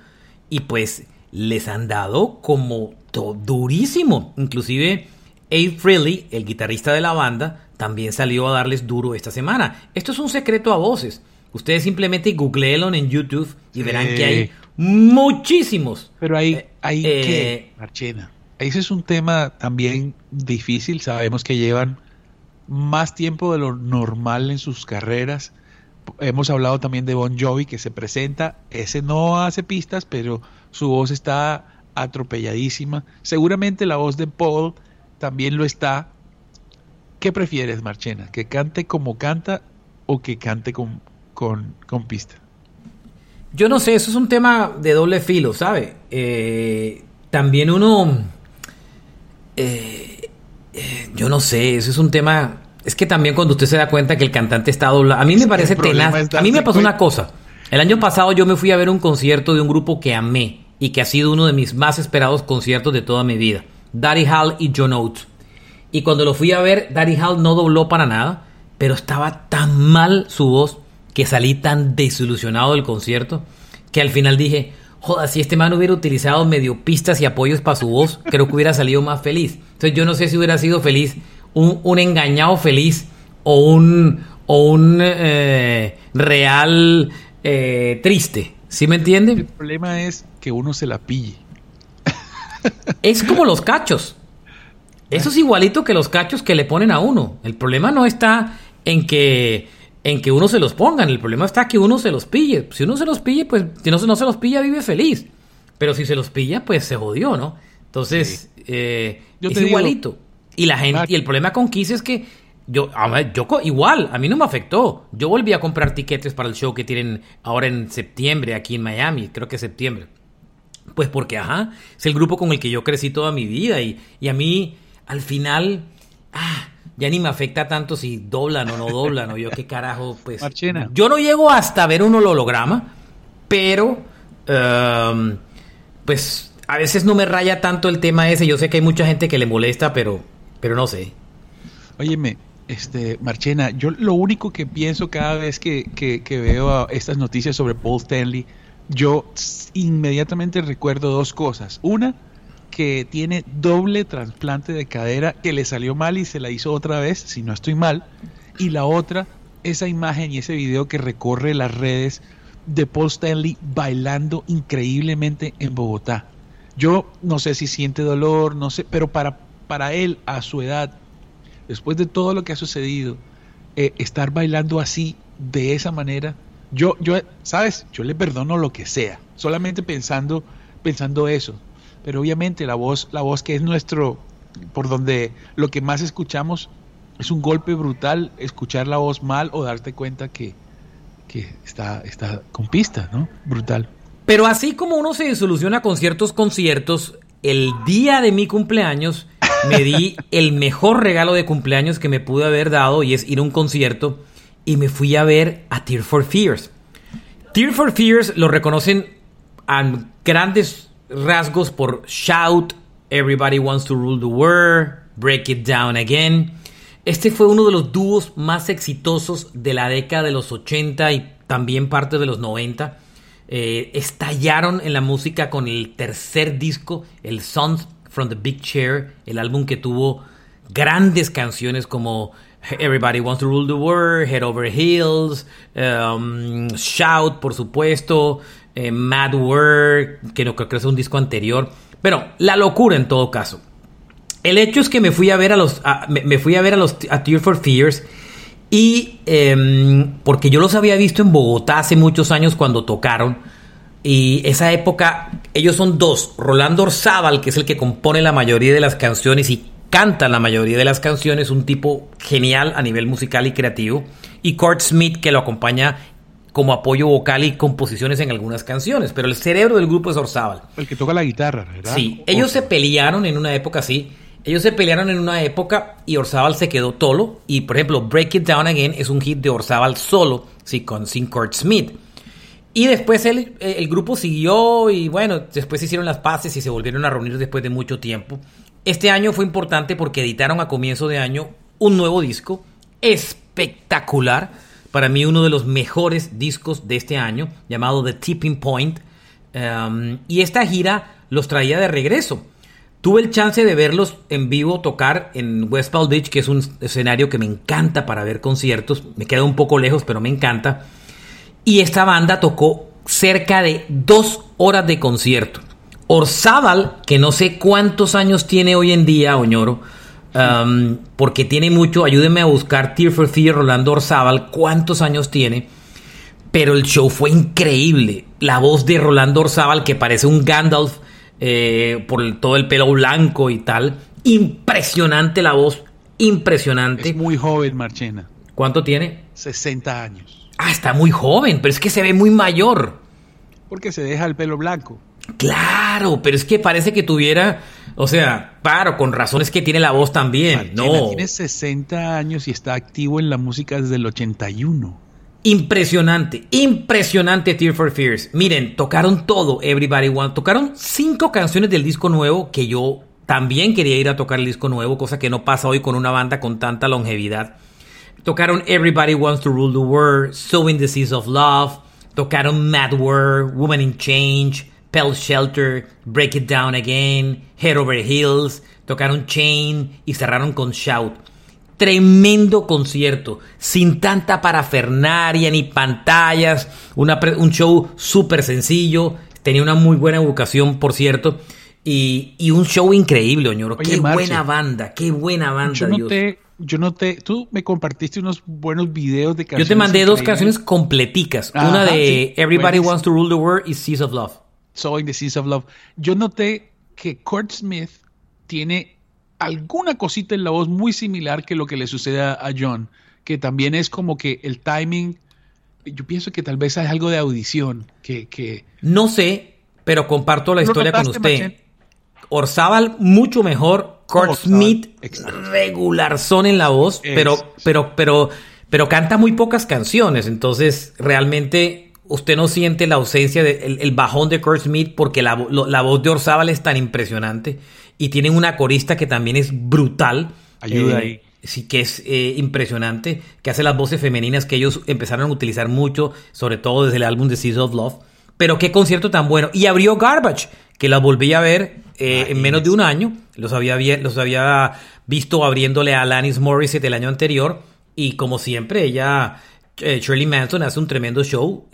[SPEAKER 2] Y pues les han dado como durísimo. Inclusive Abe Frehley, el guitarrista de la banda, también salió a darles duro esta semana. Esto es un secreto a voces. Ustedes simplemente googleenlo en YouTube y verán que hay muchísimos.
[SPEAKER 3] Pero hay, eh, hay eh, que, Marchena, ese es un tema también difícil. Sabemos que llevan más tiempo de lo normal en sus carreras. Hemos hablado también de Bon Jovi que se presenta. Ese no hace pistas, pero su voz está atropelladísima. Seguramente la voz de Paul también lo está. ¿Qué prefieres, Marchena? ¿Que cante como canta o que cante con, con, con pista?
[SPEAKER 2] Yo no sé, eso es un tema de doble filo, ¿sabe? Eh, también uno... Eh, eh, yo no sé, eso es un tema... Es que también cuando usted se da cuenta que el cantante está doblado... A mí me parece tenaz. A mí me pasó una cosa. El año pasado yo me fui a ver un concierto de un grupo que amé y que ha sido uno de mis más esperados conciertos de toda mi vida. Daddy Hall y John Oates. Y cuando lo fui a ver, Daddy Hall no dobló para nada, pero estaba tan mal su voz que salí tan desilusionado del concierto que al final dije, joda, si este man hubiera utilizado medio pistas y apoyos para su voz, creo que hubiera salido más feliz. Entonces yo no sé si hubiera sido feliz, un, engañado feliz o un, o un eh, real eh, triste. ¿Sí me entiende?
[SPEAKER 3] El problema es que uno se la pille.
[SPEAKER 2] Es como los cachos. Eso es igualito que los cachos que le ponen a uno. El problema no está en que en que uno se los pongan. El problema está que uno se los pille. Si uno se los pille, pues si no, no se los pilla, vive feliz. Pero si se los pilla, pues se jodió, ¿no? Entonces, eh, es igualito. y la gente, y el problema con Kiss es que yo, yo igual, a mí no me afectó. Yo volví a comprar tiquetes para el show que tienen ahora en septiembre aquí en Miami, creo que septiembre. Pues porque, ajá, es el grupo con el que yo crecí toda mi vida y, y a mí, al final, ah, ya ni me afecta tanto si doblan o no doblan o yo qué carajo, pues. Yo no llego hasta ver un holograma, pero, um, pues, a veces no me raya tanto el tema ese. Yo sé que hay mucha gente que le molesta, pero, pero no sé.
[SPEAKER 3] Óyeme, este, Marchena, yo lo único que pienso cada vez que, que veo estas noticias sobre Paul Stanley, yo inmediatamente recuerdo dos cosas. Una, que tiene doble trasplante de cadera que le salió mal y se la hizo otra vez, si no estoy mal. Y la otra, esa imagen y ese video que recorre las redes de Paul Stanley bailando increíblemente en Bogotá. Yo no sé si siente dolor, no sé, pero para, para él, a su edad, después de todo lo que ha sucedido, eh, estar bailando así, de esa manera, yo, yo, sabes, yo le perdono lo que sea, solamente pensando, pensando eso. Pero obviamente la voz, la voz que es nuestro, por donde lo que más escuchamos es un golpe brutal, escuchar la voz mal o darte cuenta que, que está, está con pista, ¿no? Brutal.
[SPEAKER 2] Pero así como uno se soluciona con ciertos conciertos, el día de mi cumpleaños me di el mejor regalo de cumpleaños que me pude haber dado y es ir a un concierto y me fui a ver a Tear for Fears. Tear for Fears lo reconocen a grandes rasgos por Shout, Everybody Wants to Rule the World, Break It Down Again. Este fue uno de los dúos más exitosos de la década de los 80 y también parte de los 90. Eh, estallaron en la música con el tercer disco, el Sons from the Big Chair, el álbum que tuvo grandes canciones como Everybody Wants to Rule the World, Head Over Heels, um, Shout, por supuesto, eh, Mad World, que no creo que es un disco anterior. Pero la locura en todo caso. El hecho es que me fui a ver a los, me, fui a ver a los Tear for Fears y em, porque yo los había visto en Bogotá hace muchos años cuando tocaron. Y esa época, ellos son dos. Rolando Orzábal, que es el que compone la mayoría de las canciones y canta la mayoría de las canciones, un tipo genial a nivel musical y creativo. Y Kurt Smith, que lo acompaña como apoyo vocal y composiciones en algunas canciones. Pero el cerebro del grupo es Orzábal.
[SPEAKER 3] El que toca la guitarra, ¿verdad?
[SPEAKER 2] Sí, ellos se pelearon en una época así. Ellos se pelearon en una época y Orzábal se quedó solo. Y por ejemplo, Break It Down Again es un hit de Orzábal solo, sí, con sin Kurt Smith. Y después el, el grupo siguió y bueno, después se hicieron las paces y se volvieron a reunir después de mucho tiempo. Este año fue importante porque editaron a comienzo de año un nuevo disco espectacular. Para mí uno de los mejores discos de este año, llamado The Tipping Point. Um, y esta gira los traía de regreso. Tuve el chance de verlos en vivo tocar en West Palm Beach, que es un escenario que me encanta para ver conciertos. Me queda un poco lejos, pero me encanta. Y esta banda tocó cerca de dos horas de concierto. Orzábal, que no sé cuántos años tiene hoy en día, Oñoro, um, porque tiene mucho, ayúdenme a buscar Tear for Fear, Rolando Orzábal, cuántos años tiene, pero el show fue increíble. La voz de Rolando Orzábal, que parece un Gandalf eh, por todo el pelo blanco y tal, impresionante la voz, impresionante.
[SPEAKER 3] Es muy joven, Marchena.
[SPEAKER 2] ¿Cuánto tiene?
[SPEAKER 3] 60 años.
[SPEAKER 2] Ah, está muy joven, pero es que se ve muy mayor.
[SPEAKER 3] Porque se deja el pelo blanco.
[SPEAKER 2] Claro, pero es que parece que tuviera, o sea, claro, con razones que tiene la voz también. no.
[SPEAKER 3] Tiene 60 años y está activo en la música desde el 81.
[SPEAKER 2] Impresionante, impresionante Tear for Fears. Miren, tocaron todo, Everybody Want. Tocaron cinco canciones del disco nuevo que yo también quería ir a tocar el disco nuevo, cosa que no pasa hoy con una banda con tanta longevidad. Tocaron Everybody Wants to Rule the World, Sowing the Seas of Love. Tocaron Mad World, Woman in Change. Pell Shelter, Break It Down Again, Head Over Heels, tocaron Chain y cerraron con Shout. tremendo concierto, sin tanta parafernaria ni pantallas, una un show súper sencillo, tenía una muy buena educación, por cierto, y, y un show increíble, Oñoro. qué buena banda, qué buena banda,
[SPEAKER 3] yo noté, Yo noté, tú me compartiste unos buenos videos de
[SPEAKER 2] canciones. Yo te mandé dos canciones completicas, una de Everybody Wants to Rule the World y Seas of Love.
[SPEAKER 3] Sowing the Seas of Love. Yo noté que Kurt Smith tiene alguna cosita en la voz muy similar que lo que le sucede a John, que también es como que el timing, yo pienso que tal vez hay algo de audición, que... que
[SPEAKER 2] no sé, pero comparto la historia con usted. Orzábal mucho mejor, Kurt Smith regular son en la voz, pero, pero, pero, pero canta muy pocas canciones, entonces realmente usted no siente la ausencia del el bajón de Kurt Smith porque la, la voz de Orzábal es tan impresionante y tienen una corista que también es brutal.
[SPEAKER 3] Ayuda eh, ahí.
[SPEAKER 2] Sí, que es eh, impresionante, que hace las voces femeninas que ellos empezaron a utilizar mucho, sobre todo desde el álbum de Seas of Love. Pero qué concierto tan bueno. Y abrió Garbage, que la volví a ver eh, en menos de un año. Los había, los había visto abriéndole a Alanis Morissette el año anterior. Y como siempre, ella, Shirley Manson, hace un tremendo show.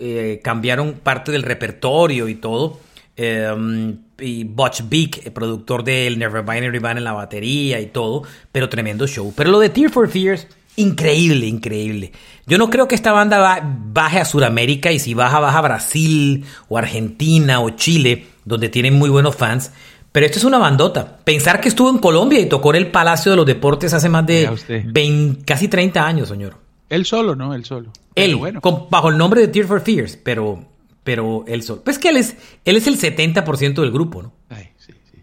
[SPEAKER 2] cambiaron parte del repertorio y todo. Em, y Butch Beak, el productor del Nevermind Everyman en la batería y todo, pero tremendo show. Pero lo de Tear for Fears, increíble, increíble. Yo no creo que esta banda baje a Sudamérica y si baja, baja a Brasil o Argentina o Chile, donde tienen muy buenos fans. Pero esto es una bandota. Pensar que estuvo en Colombia y tocó en el Palacio de los Deportes hace más de 20, casi 30 años, señor.
[SPEAKER 3] Él solo, ¿no? Él solo.
[SPEAKER 2] Él, bueno. bajo el nombre de Tear for Fears, pero pero él solo. Pues que él es, él es el 70% del grupo, ¿no?
[SPEAKER 3] Ay, sí, sí.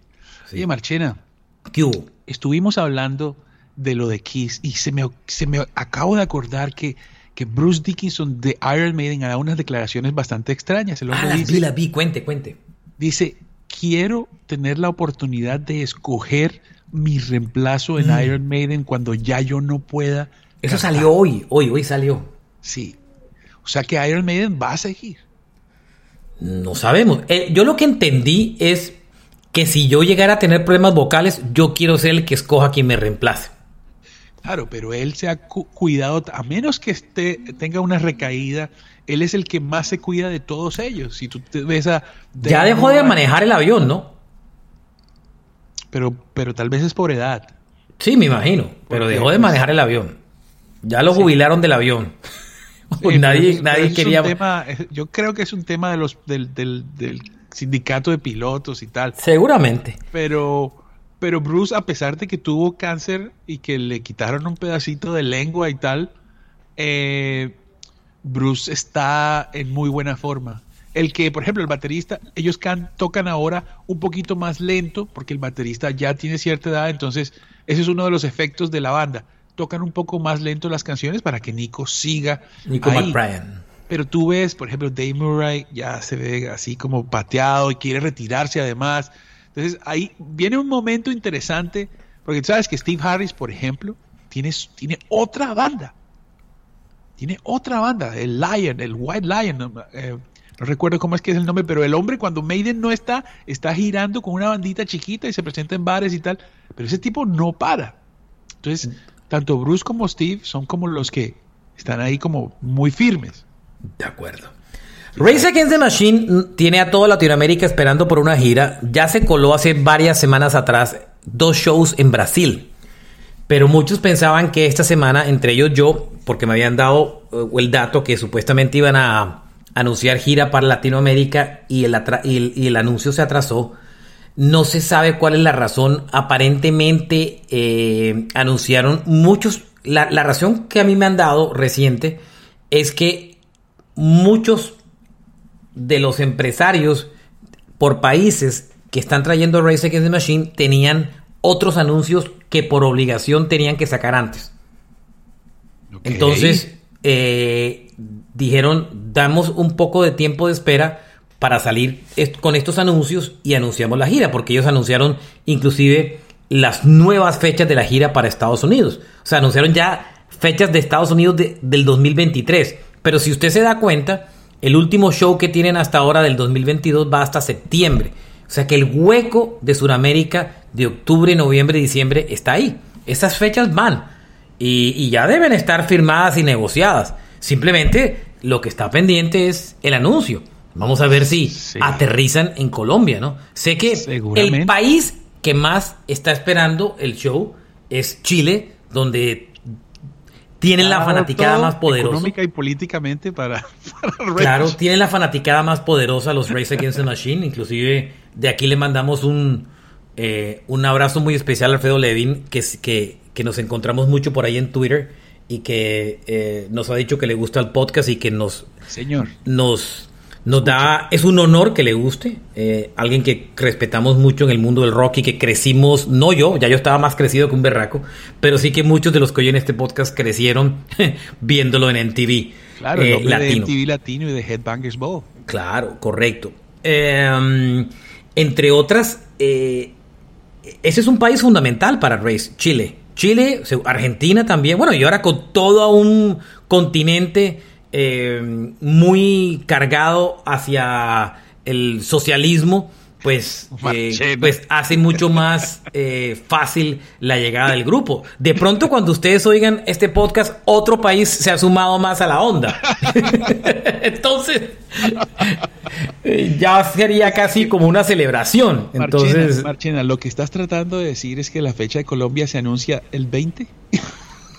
[SPEAKER 3] Oye, Marchena.
[SPEAKER 2] ¿Qué hubo?
[SPEAKER 3] Estuvimos hablando de lo de Kiss y se me, se me acabo de acordar que, que Bruce Dickinson de Iron Maiden hará unas declaraciones bastante extrañas.
[SPEAKER 2] El ah, la vi, la vi, cuente, cuente.
[SPEAKER 3] Dice, quiero tener la oportunidad de escoger mi reemplazo en mm. Iron Maiden cuando ya yo no pueda.
[SPEAKER 2] Eso salió hoy, hoy, hoy salió.
[SPEAKER 3] Sí. O sea que Iron Maiden va a seguir.
[SPEAKER 2] No sabemos. Eh, yo lo que entendí es que si yo llegara a tener problemas vocales, yo quiero ser el que escoja quien me reemplace.
[SPEAKER 3] Claro, pero él se ha cuidado, a menos que esté, tenga una recaída, él es el que más se cuida de todos ellos. Si tú te ves a...
[SPEAKER 2] ya dejó de manejar el avión, ¿no?
[SPEAKER 3] Pero, pero tal vez es por edad.
[SPEAKER 2] Sí, me imagino, pero dejó de manejar el avión. Ya lo jubilaron del avión. nadie nadie quería.
[SPEAKER 3] yo creo que es un tema de los, del, del, sindicato de pilotos y tal.
[SPEAKER 2] Seguramente.
[SPEAKER 3] Pero, pero Bruce, a pesar de que tuvo cáncer y que le quitaron un pedacito de lengua y tal, eh, Bruce está en muy buena forma. El que, por ejemplo, el baterista, ellos can, tocan ahora un poquito más lento, porque el baterista ya tiene cierta edad, entonces ese es uno de los efectos de la banda tocan un poco más lento las canciones para que Nico siga.
[SPEAKER 2] Nico McBrien.
[SPEAKER 3] Pero tú ves, por ejemplo, Dave Murray ya se ve así como pateado y quiere retirarse además. Entonces ahí viene un momento interesante, porque tú sabes que Steve Harris, por ejemplo, tiene, tiene otra banda. Tiene otra banda, el Lion, el White Lion. no eh, recuerdo cómo es que es el nombre, pero el hombre cuando Maiden no está, está girando con una bandita chiquita y se presenta en bares y tal. Pero ese tipo no para. Entonces, tanto Bruce como Steve son como los que están ahí como muy firmes.
[SPEAKER 2] De acuerdo. Race Against the Machine tiene a toda Latinoamérica esperando por una gira. Ya se coló hace varias semanas atrás dos shows en Brasil. Pero muchos pensaban que esta semana, entre ellos yo, porque me habían dado eh, el dato que supuestamente iban a anunciar gira para Latinoamérica y el, y el anuncio se atrasó, no se sabe cuál es la razón. Aparentemente eh, anunciaron muchos. La, la, razón que a mí me han dado reciente es que muchos de los empresarios por países que están trayendo Race Against the Machine tenían otros anuncios que por obligación tenían que sacar antes. Entonces eh, dijeron, damos un poco de tiempo de espera para salir con estos anuncios y anunciamos la gira, porque ellos anunciaron inclusive las nuevas fechas de la gira para Estados Unidos. O sea, anunciaron ya fechas de Estados Unidos del 2023. Pero si usted se da cuenta, el último show que tienen hasta ahora del 2022 va hasta septiembre. O sea que el hueco de Sudamérica de octubre, noviembre, diciembre está ahí. Esas fechas van. y, y ya deben estar firmadas y negociadas. Simplemente lo que está pendiente es el anuncio. Vamos a ver si
[SPEAKER 3] Sí.
[SPEAKER 2] aterrizan en Colombia, ¿no? Sé que el país que más está esperando el show es Chile, donde tienen la fanaticada más poderosa.
[SPEAKER 3] Económica y políticamente para, para.
[SPEAKER 2] Claro, tienen la fanaticada más poderosa los Race Against the Machine. Inclusive de aquí le mandamos un, eh, un abrazo muy especial a Alfredo Levin, que, que nos encontramos mucho por ahí en Twitter y que eh, nos ha dicho que le gusta el podcast y que nos,
[SPEAKER 3] Señor.
[SPEAKER 2] nos, nos da, es un honor que le guste, eh, alguien que respetamos mucho en el mundo del rock y que crecimos, no yo, ya yo estaba más crecido que un berraco, pero sí que muchos de los que oyen este podcast crecieron viéndolo en MTV.
[SPEAKER 3] Claro, el
[SPEAKER 2] eh,
[SPEAKER 3] de
[SPEAKER 2] latino.
[SPEAKER 3] MTV Latino y de Headbangers Ball.
[SPEAKER 2] Claro, correcto. Eh, entre otras, eh, ese es un país fundamental para Race, Chile. Chile, Argentina también, bueno, y ahora con todo un continente eh, muy cargado hacia el socialismo, pues, eh, pues hace mucho más eh, fácil la llegada del grupo. De pronto, cuando ustedes oigan este podcast, otro país se ha sumado más a la onda. Entonces, ya sería casi como una celebración. Entonces,
[SPEAKER 3] Marchena, Marchena, lo que estás tratando de decir es que la fecha de Colombia se anuncia el 20.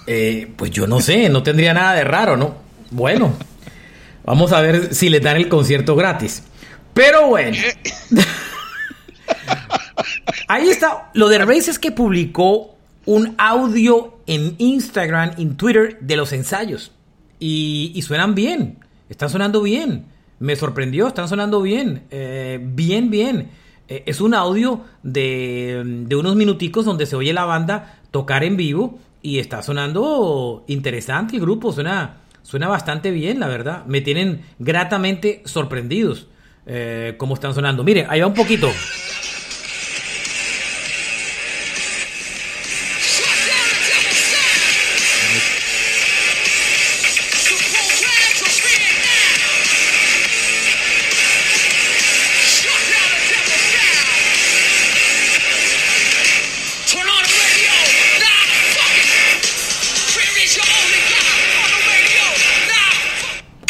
[SPEAKER 2] eh, pues yo no sé, no tendría nada de raro, ¿no? Bueno, vamos a ver si les dan el concierto gratis. Pero bueno. Ahí está. Lo de Race es que publicó un audio en Instagram, en Twitter, de los ensayos. Y, y suenan bien. Están sonando bien. Me sorprendió, están sonando bien. Eh, bien, bien. Eh, es un audio de, de unos minuticos donde se oye la banda tocar en vivo. Y está sonando interesante el grupo. Suena, suena bastante bien, la verdad. Me tienen gratamente sorprendidos. eh, cómo están sonando. Miren, ahí va un poquito.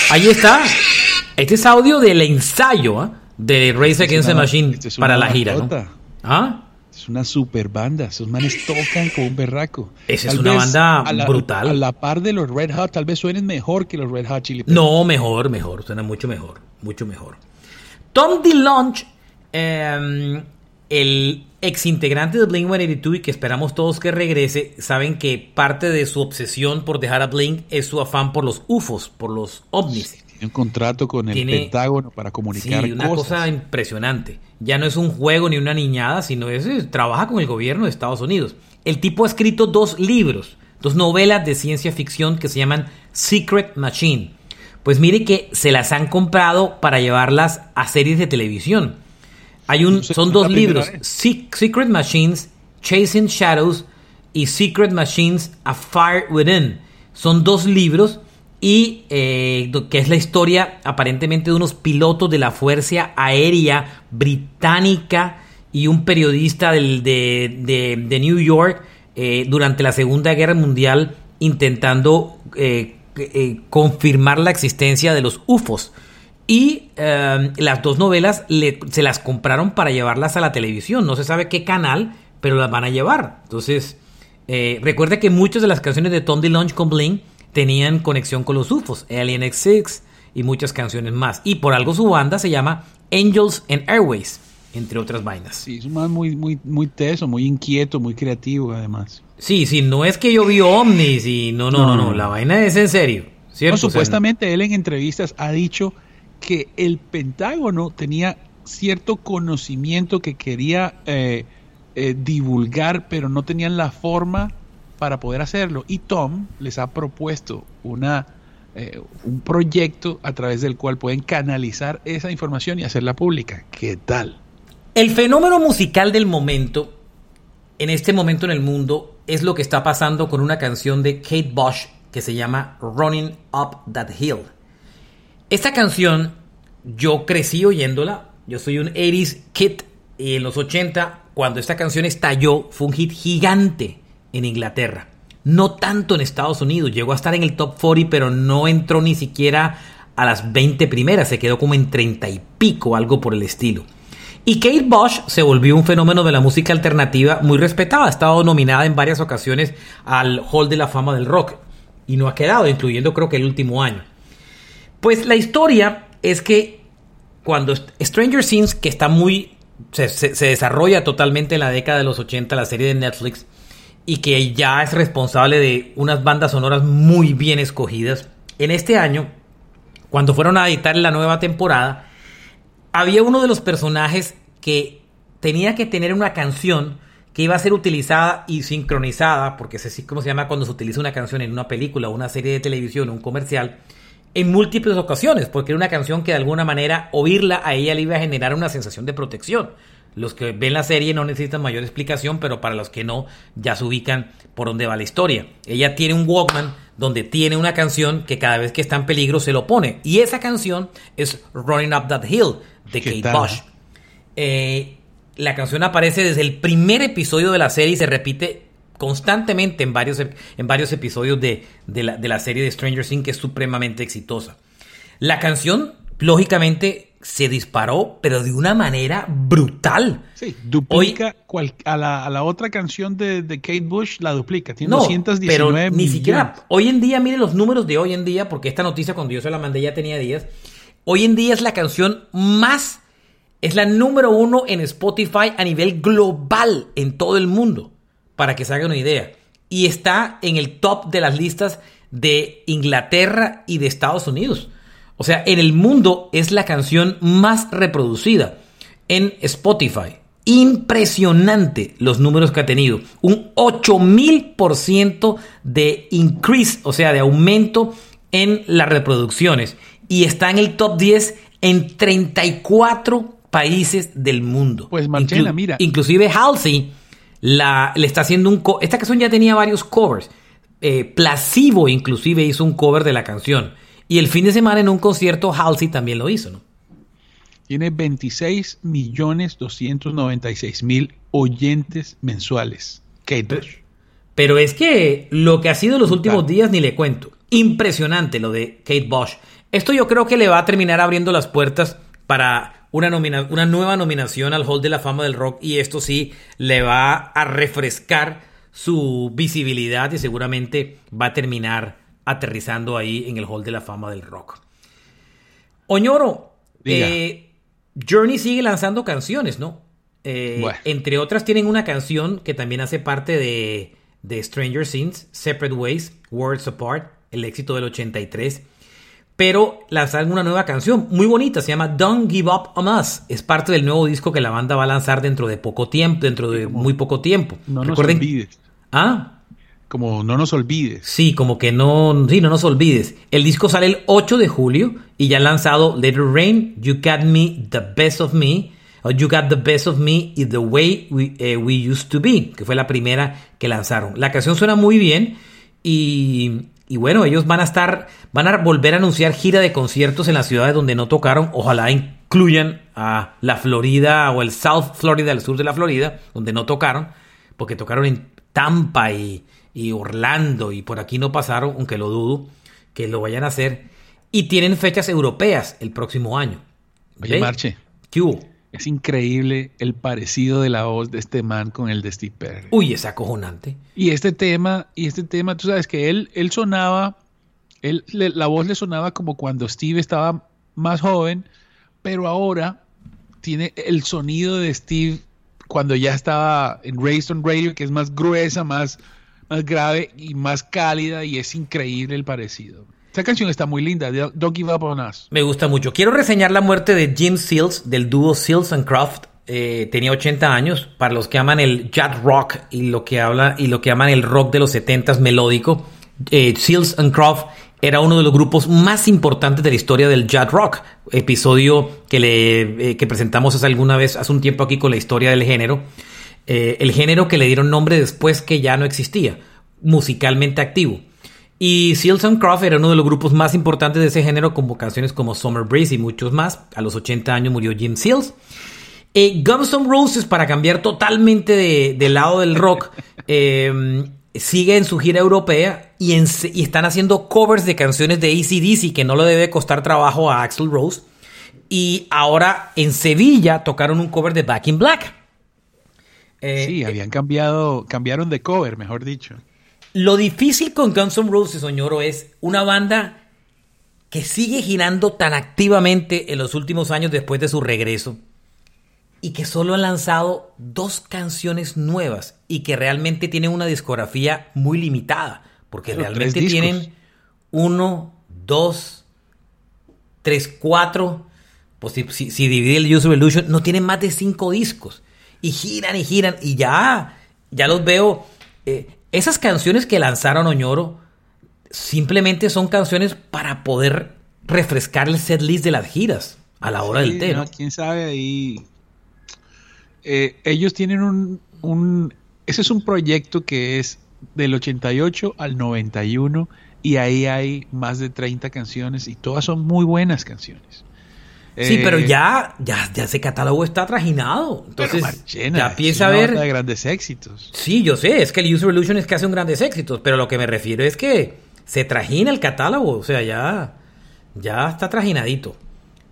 [SPEAKER 2] Ahí está. Este es audio del ensayo ¿ah? de Race Against the Machine
[SPEAKER 3] esta es
[SPEAKER 2] para la gira. ¿no? ¿Ah?
[SPEAKER 3] Es una super banda. Esos manes tocan como un berraco.
[SPEAKER 2] Esa es una banda
[SPEAKER 3] a la-
[SPEAKER 2] brutal.
[SPEAKER 3] A la par de los Red Hot, tal vez suenen mejor que los Red Hot Chili Peppers.
[SPEAKER 2] No, mejor, mejor. Suena mucho mejor. Mucho mejor. Tom DeLonge, eh, el ex integrante de Blink 182 y que esperamos todos que regrese, saben que parte de su obsesión por dejar a Blink es su afán por los UFOs, por los ovnis.
[SPEAKER 3] Tiene un contrato con el
[SPEAKER 2] Tiene-
[SPEAKER 3] Pentágono para
[SPEAKER 2] Sí,
[SPEAKER 3] comunicar
[SPEAKER 2] una
[SPEAKER 3] cosas.
[SPEAKER 2] cosa impresionante. Ya no es un juego ni una niñada, sino es, es- trabaja con el gobierno de Estados Unidos. El tipo ha escrito dos libros, dos novelas de ciencia ficción que se llaman Secret Machine. Pues mire que se las han comprado para llevarlas a series de televisión. Hay un, son dos libros. Se- Secret Machines, Chasing Shadows y Secret Machines, A Fire Within. Son dos libros y eh, que es la historia aparentemente de unos pilotos de la Fuerza Aérea Británica y un periodista del- de, de- de New York eh, durante la Segunda Guerra Mundial intentando eh, eh, confirmar la existencia de los UFOs. Y eh, las dos novelas le- se las compraron para llevarlas a la televisión. No se sabe qué canal, pero las van a llevar. Entonces, eh, recuerda que muchas de las canciones de Tom DeLonge con Blink tenían conexión con los UFOs, Alien X6 y muchas canciones más. Y por algo su banda se llama Angels and Airways, entre otras vainas.
[SPEAKER 3] Sí, es un man muy, muy, muy teso, muy inquieto, muy creativo además.
[SPEAKER 2] Sí, sí, no es que yo vi ovnis y no, no, no, no,
[SPEAKER 3] No.
[SPEAKER 2] la vaina es en serio. ¿cierto?
[SPEAKER 3] No,
[SPEAKER 2] O sea,
[SPEAKER 3] supuestamente él en entrevistas ha dicho que el Pentágono tenía cierto conocimiento que quería eh, eh, divulgar, pero no tenían la forma para poder hacerlo. Y Tom les ha propuesto una, eh, un proyecto a través del cual pueden canalizar esa información y hacerla pública. ¿Qué tal?
[SPEAKER 2] El fenómeno musical del momento, en este momento en el mundo, es lo que está pasando con una canción de Kate Bush que se llama Running Up That Hill. Esta canción, yo crecí oyéndola. Yo soy un 80s kid y en los 80, cuando esta canción estalló, fue un hit gigante en Inglaterra. no tanto en Estados Unidos. Llegó a estar en el top 40, pero no entró ni siquiera a las 20 primeras. Se quedó como en 30 y pico, algo por el estilo. Y Kate Bush se volvió un fenómeno de la música alternativa muy respetada. Ha estado nominada en varias ocasiones al Hall de la Fama del Rock. Y no ha quedado, incluyendo creo que el último año. Pues la historia es que cuando Stranger Things, que está muy. Se, desarrolla totalmente en la década de los 80, la serie de Netflix, y que ya es responsable de unas bandas sonoras muy bien escogidas. En este año, cuando fueron a editar la nueva temporada, había uno de los personajes que tenía que tener una canción que iba a ser utilizada y sincronizada, porque es así como se llama cuando se utiliza una canción en una película, una serie de televisión un comercial, en múltiples ocasiones, porque era una canción que de alguna manera oírla a ella le iba a generar una sensación de protección. Los que ven la serie no necesitan mayor explicación, pero para los que no, ya se ubican por dónde va la historia. Ella tiene un Walkman donde tiene una canción que cada vez que está en peligro se lo pone. Y esa canción es Running Up That Hill de Kate Bush. Eh, la canción aparece desde el primer episodio de la serie y se repite constantemente en varios, en varios episodios de, la, de la serie de Stranger Things, que es supremamente exitosa. La canción, lógicamente, se disparó, pero de una manera brutal.
[SPEAKER 3] Sí, duplica a, la, otra canción de, Kate Bush, la duplica. Tiene no, 219 pero
[SPEAKER 2] ni siquiera. Hoy en día, mire los números de hoy en día, porque esta noticia cuando yo se la mandé ya tenía días. Hoy en día es la canción más. Es la número uno en Spotify a nivel global en todo el mundo para que se hagan una idea. Y está en el top de las listas de Inglaterra y de Estados Unidos. O sea, en el mundo es la canción más reproducida en Spotify. Impresionante los números que ha tenido. Un 8000% de increase, o sea, de aumento en las reproducciones. Y está en el top 10 en 34 países del mundo.
[SPEAKER 3] Pues Marchena, mira.
[SPEAKER 2] Inclusive Halsey la, le está haciendo un... Esta canción ya tenía varios covers. Eh, Placebo inclusive hizo un cover de la canción. Y el fin de semana en un concierto Halsey también lo hizo, ¿no?
[SPEAKER 3] Tiene 26 millones 296 mil oyentes mensuales. Kate Bush.
[SPEAKER 2] Pero es que lo que ha sido los últimos días ni le cuento. Impresionante lo de Kate Bush. Esto yo creo que le va a terminar abriendo las puertas para una, una nueva nominación al Hall de la Fama del Rock y esto sí le va a refrescar su visibilidad y seguramente va a terminar aterrizando ahí en el Hall de la Fama del Rock. Oñoro, eh, Journey sigue lanzando canciones, ¿no? Eh, entre otras tienen una canción que también hace parte de, de Stranger Things, Separate Ways, Words Apart, el éxito del 83 pero lanzaron una nueva canción muy bonita, se llama Don't Give Up on Us. Es parte del nuevo disco que la banda va a lanzar dentro de poco tiempo, dentro de muy poco tiempo.
[SPEAKER 3] No nos olvides.
[SPEAKER 2] Ah.
[SPEAKER 3] Como no nos olvides.
[SPEAKER 2] Sí, como que no, sí, no nos olvides. El disco sale el 8 de julio y ya han lanzado Let It Rain, You Got Me, The Best of Me, o You Got the Best of Me y The Way We, eh, We Used to Be, que fue la primera que lanzaron. La canción suena muy bien y y bueno, ellos van a estar, van a volver a anunciar gira de conciertos en las ciudades donde no tocaron. Ojalá incluyan a la Florida o el South Florida, el sur de la Florida, donde no tocaron, porque tocaron en Tampa y, Orlando y por aquí no pasaron, aunque lo dudo que lo vayan a hacer. Y tienen fechas europeas el próximo año.
[SPEAKER 3] Oye, Marche.
[SPEAKER 2] ¿Qué hubo?
[SPEAKER 3] Es increíble el parecido de la voz de este man con el de Steve Perry.
[SPEAKER 2] Uy, es acojonante.
[SPEAKER 3] Y este tema, y este tema, tú sabes que él, él sonaba, él, la voz le sonaba como cuando Steve estaba más joven, pero ahora tiene el sonido de Steve cuando ya estaba en Raised Radio, que es más gruesa, más, más grave y más cálida, y es increíble el parecido. Esta canción está muy linda, Don't Give Up On Us.
[SPEAKER 2] Me gusta mucho. Quiero reseñar la muerte de Jim Seals, del dúo Seals and Croft. Eh, tenía 80 años. Para los que aman el jazz rock y lo que habla y lo que aman el rock de los 70s melódico, eh, Seals and Croft era uno de los grupos más importantes de la historia del jazz rock. Episodio que le eh, que presentamos hace alguna vez, hace un tiempo aquí con la historia del género. el género que le dieron nombre después que ya no existía, musicalmente activo. Y Seals and Croft era uno de los grupos más importantes de ese género, con canciones como Summer Breeze y muchos más. A los 80 años murió Jim Seals. Eh, Guns N' Roses, para cambiar totalmente de, lado del rock, em, sigue en su gira europea y, en- y están haciendo covers de canciones de ACDC que no le debe costar trabajo a Axl Rose. Y ahora en Sevilla tocaron un cover de Back in Black. Eh,
[SPEAKER 3] Sí, habían cambiado, cambiaron de cover, mejor dicho.
[SPEAKER 2] Lo difícil con Guns N' Roses, Oñoro, es una banda que sigue girando tan activamente en los últimos años después de su regreso y que solo han lanzado dos canciones nuevas y que realmente tienen una discografía muy limitada, porque
[SPEAKER 3] Pero
[SPEAKER 2] realmente tienen uno, dos, tres, cuatro, pues si, si, si divide el User Illusion, no tienen más de cinco discos y giran y giran y ya, ya los veo. eh, esas canciones que lanzaron Oñoro simplemente son canciones para poder refrescar el setlist de las giras a la hora del té,
[SPEAKER 3] quién sabe ahí. Eh, ellos tienen un, un. Ese es un proyecto que es del 88 al 91 y ahí hay más de 30 canciones y todas son muy buenas canciones.
[SPEAKER 2] Sí,
[SPEAKER 3] Eh,
[SPEAKER 2] pero ya, ya, ya ese catálogo está trajinado. Entonces,
[SPEAKER 3] Marchena,
[SPEAKER 2] ya empieza a ver.
[SPEAKER 3] de grandes éxitos.
[SPEAKER 2] Sí, yo sé, es que el User Illusion es que hace un grandes éxitos, pero lo que me refiero es que se trajina el catálogo, o sea, ya, ya está trajinadito.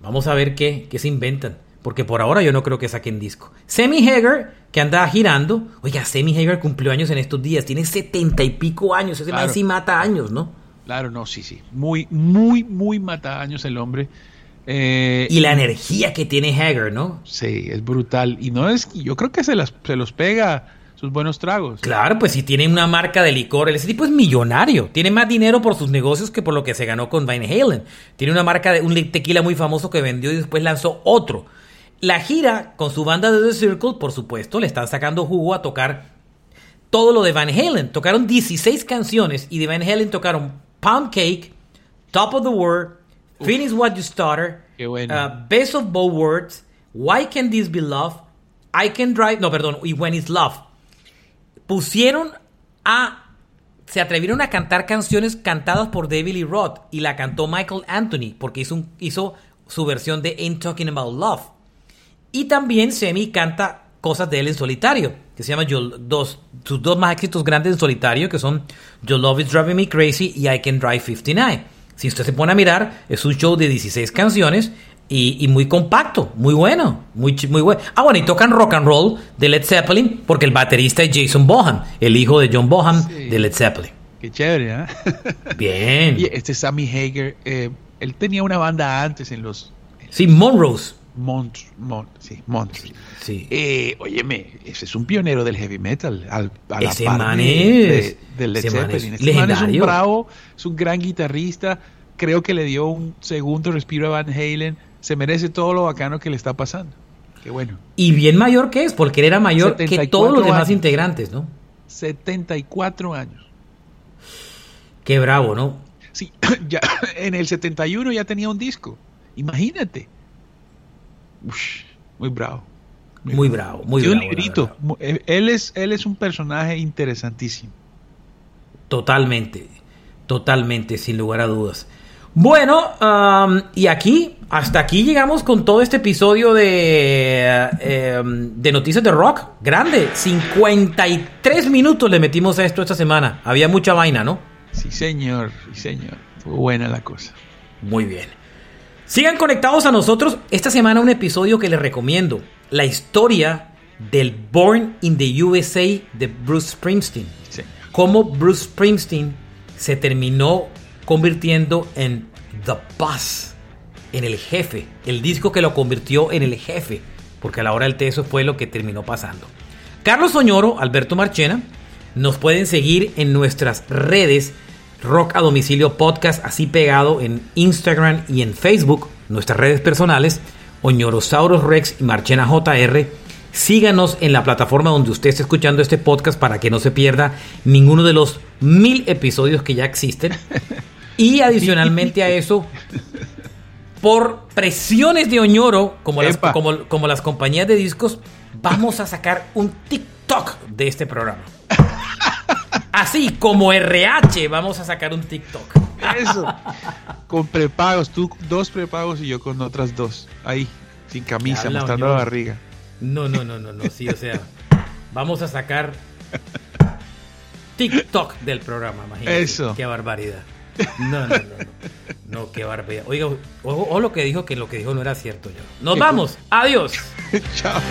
[SPEAKER 2] Vamos a ver qué, qué se inventan, porque por ahora yo no creo que saquen disco. Sammy Hagar, que anda girando, oiga, Sammy Hagar cumplió años en estos días, tiene setenta y pico años, ese man
[SPEAKER 3] Claro.
[SPEAKER 2] sí mata años, ¿no?
[SPEAKER 3] Claro, no, sí, sí. Muy, muy, muy mataños el hombre. Eh,
[SPEAKER 2] Y la energía que tiene Hagar, ¿no?
[SPEAKER 3] Sí, es brutal. Y no es, yo creo que se, las, se los pega sus buenos tragos.
[SPEAKER 2] Claro, pues si tiene una marca de licor, ese tipo es millonario. Tiene más dinero por sus negocios que por lo que se ganó con Van Halen. Tiene una marca de un tequila muy famoso que vendió y después lanzó otro. La gira con su banda de The Circle, por supuesto, le están sacando jugo a tocar todo lo de Van Halen. Tocaron 16 canciones y de Van Halen tocaron Pound Cake, Top of the World, Finish What You Started,
[SPEAKER 3] Qué bueno.
[SPEAKER 2] uh, Best of Both Words, Why Can This Be Love, I Can Drive, no, perdón, y When It's Love pusieron a. Se atrevieron a cantar canciones cantadas por David Lee Roth y la cantó Michael Anthony porque hizo, un- hizo su versión de Ain't Talking About Love. Y también Semi canta cosas de él en solitario, que se llama Your- dos, sus dos más éxitos grandes en solitario, que son Your Love Is Driving Me Crazy y I Can Drive 59. Si usted se pone a mirar, es un show de 16 canciones y, y muy compacto, muy bueno, muy, muy bueno. Ah, bueno, y tocan rock and roll de Led Zeppelin, porque el baterista es Jason Bohan, el hijo de John Bohan
[SPEAKER 3] Sí.
[SPEAKER 2] de Led Zeppelin.
[SPEAKER 3] Qué chévere, ¿eh?
[SPEAKER 2] Bien.
[SPEAKER 3] y este Sammy Hager, eh, él tenía una banda antes en los
[SPEAKER 2] Sí, Monrose.
[SPEAKER 3] Mont, Mont- sí, Montrose.
[SPEAKER 2] Sí.
[SPEAKER 3] Eh, óyeme, ese es un pionero del heavy metal. Al, a la
[SPEAKER 2] Ese man es-
[SPEAKER 3] de- Led Zeppelin. Este man es un bravo, es un gran guitarrista. Creo que le dio un segundo respiro a Van Halen. Se merece todo lo bacano que le está pasando. Qué bueno.
[SPEAKER 2] Y bien mayor que es, porque él era mayor que
[SPEAKER 3] 74
[SPEAKER 2] todos los demás
[SPEAKER 3] años.
[SPEAKER 2] integrantes, ¿no?
[SPEAKER 3] 74 años.
[SPEAKER 2] Qué bravo, ¿no?
[SPEAKER 3] Sí, ya en el 71 ya tenía un disco. Imagínate. Ush, muy bravo.
[SPEAKER 2] Muy bravo, muy
[SPEAKER 3] Tiene
[SPEAKER 2] bravo.
[SPEAKER 3] un librito. Mu- Él es, él es un personaje interesantísimo.
[SPEAKER 2] Totalmente, totalmente, sin lugar a dudas. Bueno, am, y aquí, hasta aquí llegamos con todo este episodio de, eh, de Noticias de Rock. Grande, 53 minutos le metimos a esto esta semana. Había mucha vaina, ¿no?
[SPEAKER 3] Sí, señor, sí, señor. Estuvo buena la cosa.
[SPEAKER 2] Muy bien. Sigan conectados a nosotros. Esta semana un episodio que les recomiendo. La historia del Born in the USA de Bruce Springsteen.
[SPEAKER 3] Sí.
[SPEAKER 2] Cómo Bruce Springsteen se terminó convirtiendo en The Boss, en el jefe. El disco que lo convirtió en el jefe. Porque a la hora del té eso fue lo que terminó pasando. Carlos Soñoro, Alberto Marchena, nos pueden seguir en nuestras redes Rock a Domicilio Podcast, así pegado en Instagram y en Facebook, nuestras redes personales, Oñorosaurus Rex y Marchena JR. Síganos en la plataforma donde usted esté escuchando este podcast para que no se pierda ninguno de los mil episodios que ya existen. Y adicionalmente a eso, por presiones de Oñoro, como las, como las compañías de discos, vamos a sacar un TikTok de este programa. Así como RH, vamos a sacar un TikTok.
[SPEAKER 3] Eso. con prepagos, tú dos prepagos y yo con otras dos. Ahí, sin camisa,
[SPEAKER 2] habla,
[SPEAKER 3] mostrando la barriga.
[SPEAKER 2] No, no, no, no, no, sí, o sea, vamos a sacar TikTok del programa, imagínate.
[SPEAKER 3] Eso.
[SPEAKER 2] Qué barbaridad. No, no, no, no. No, qué barbaridad. Oiga, ojo, ojo lo que dijo, que lo que dijo no era cierto yo. Nos vamos. Adiós.
[SPEAKER 3] Chao.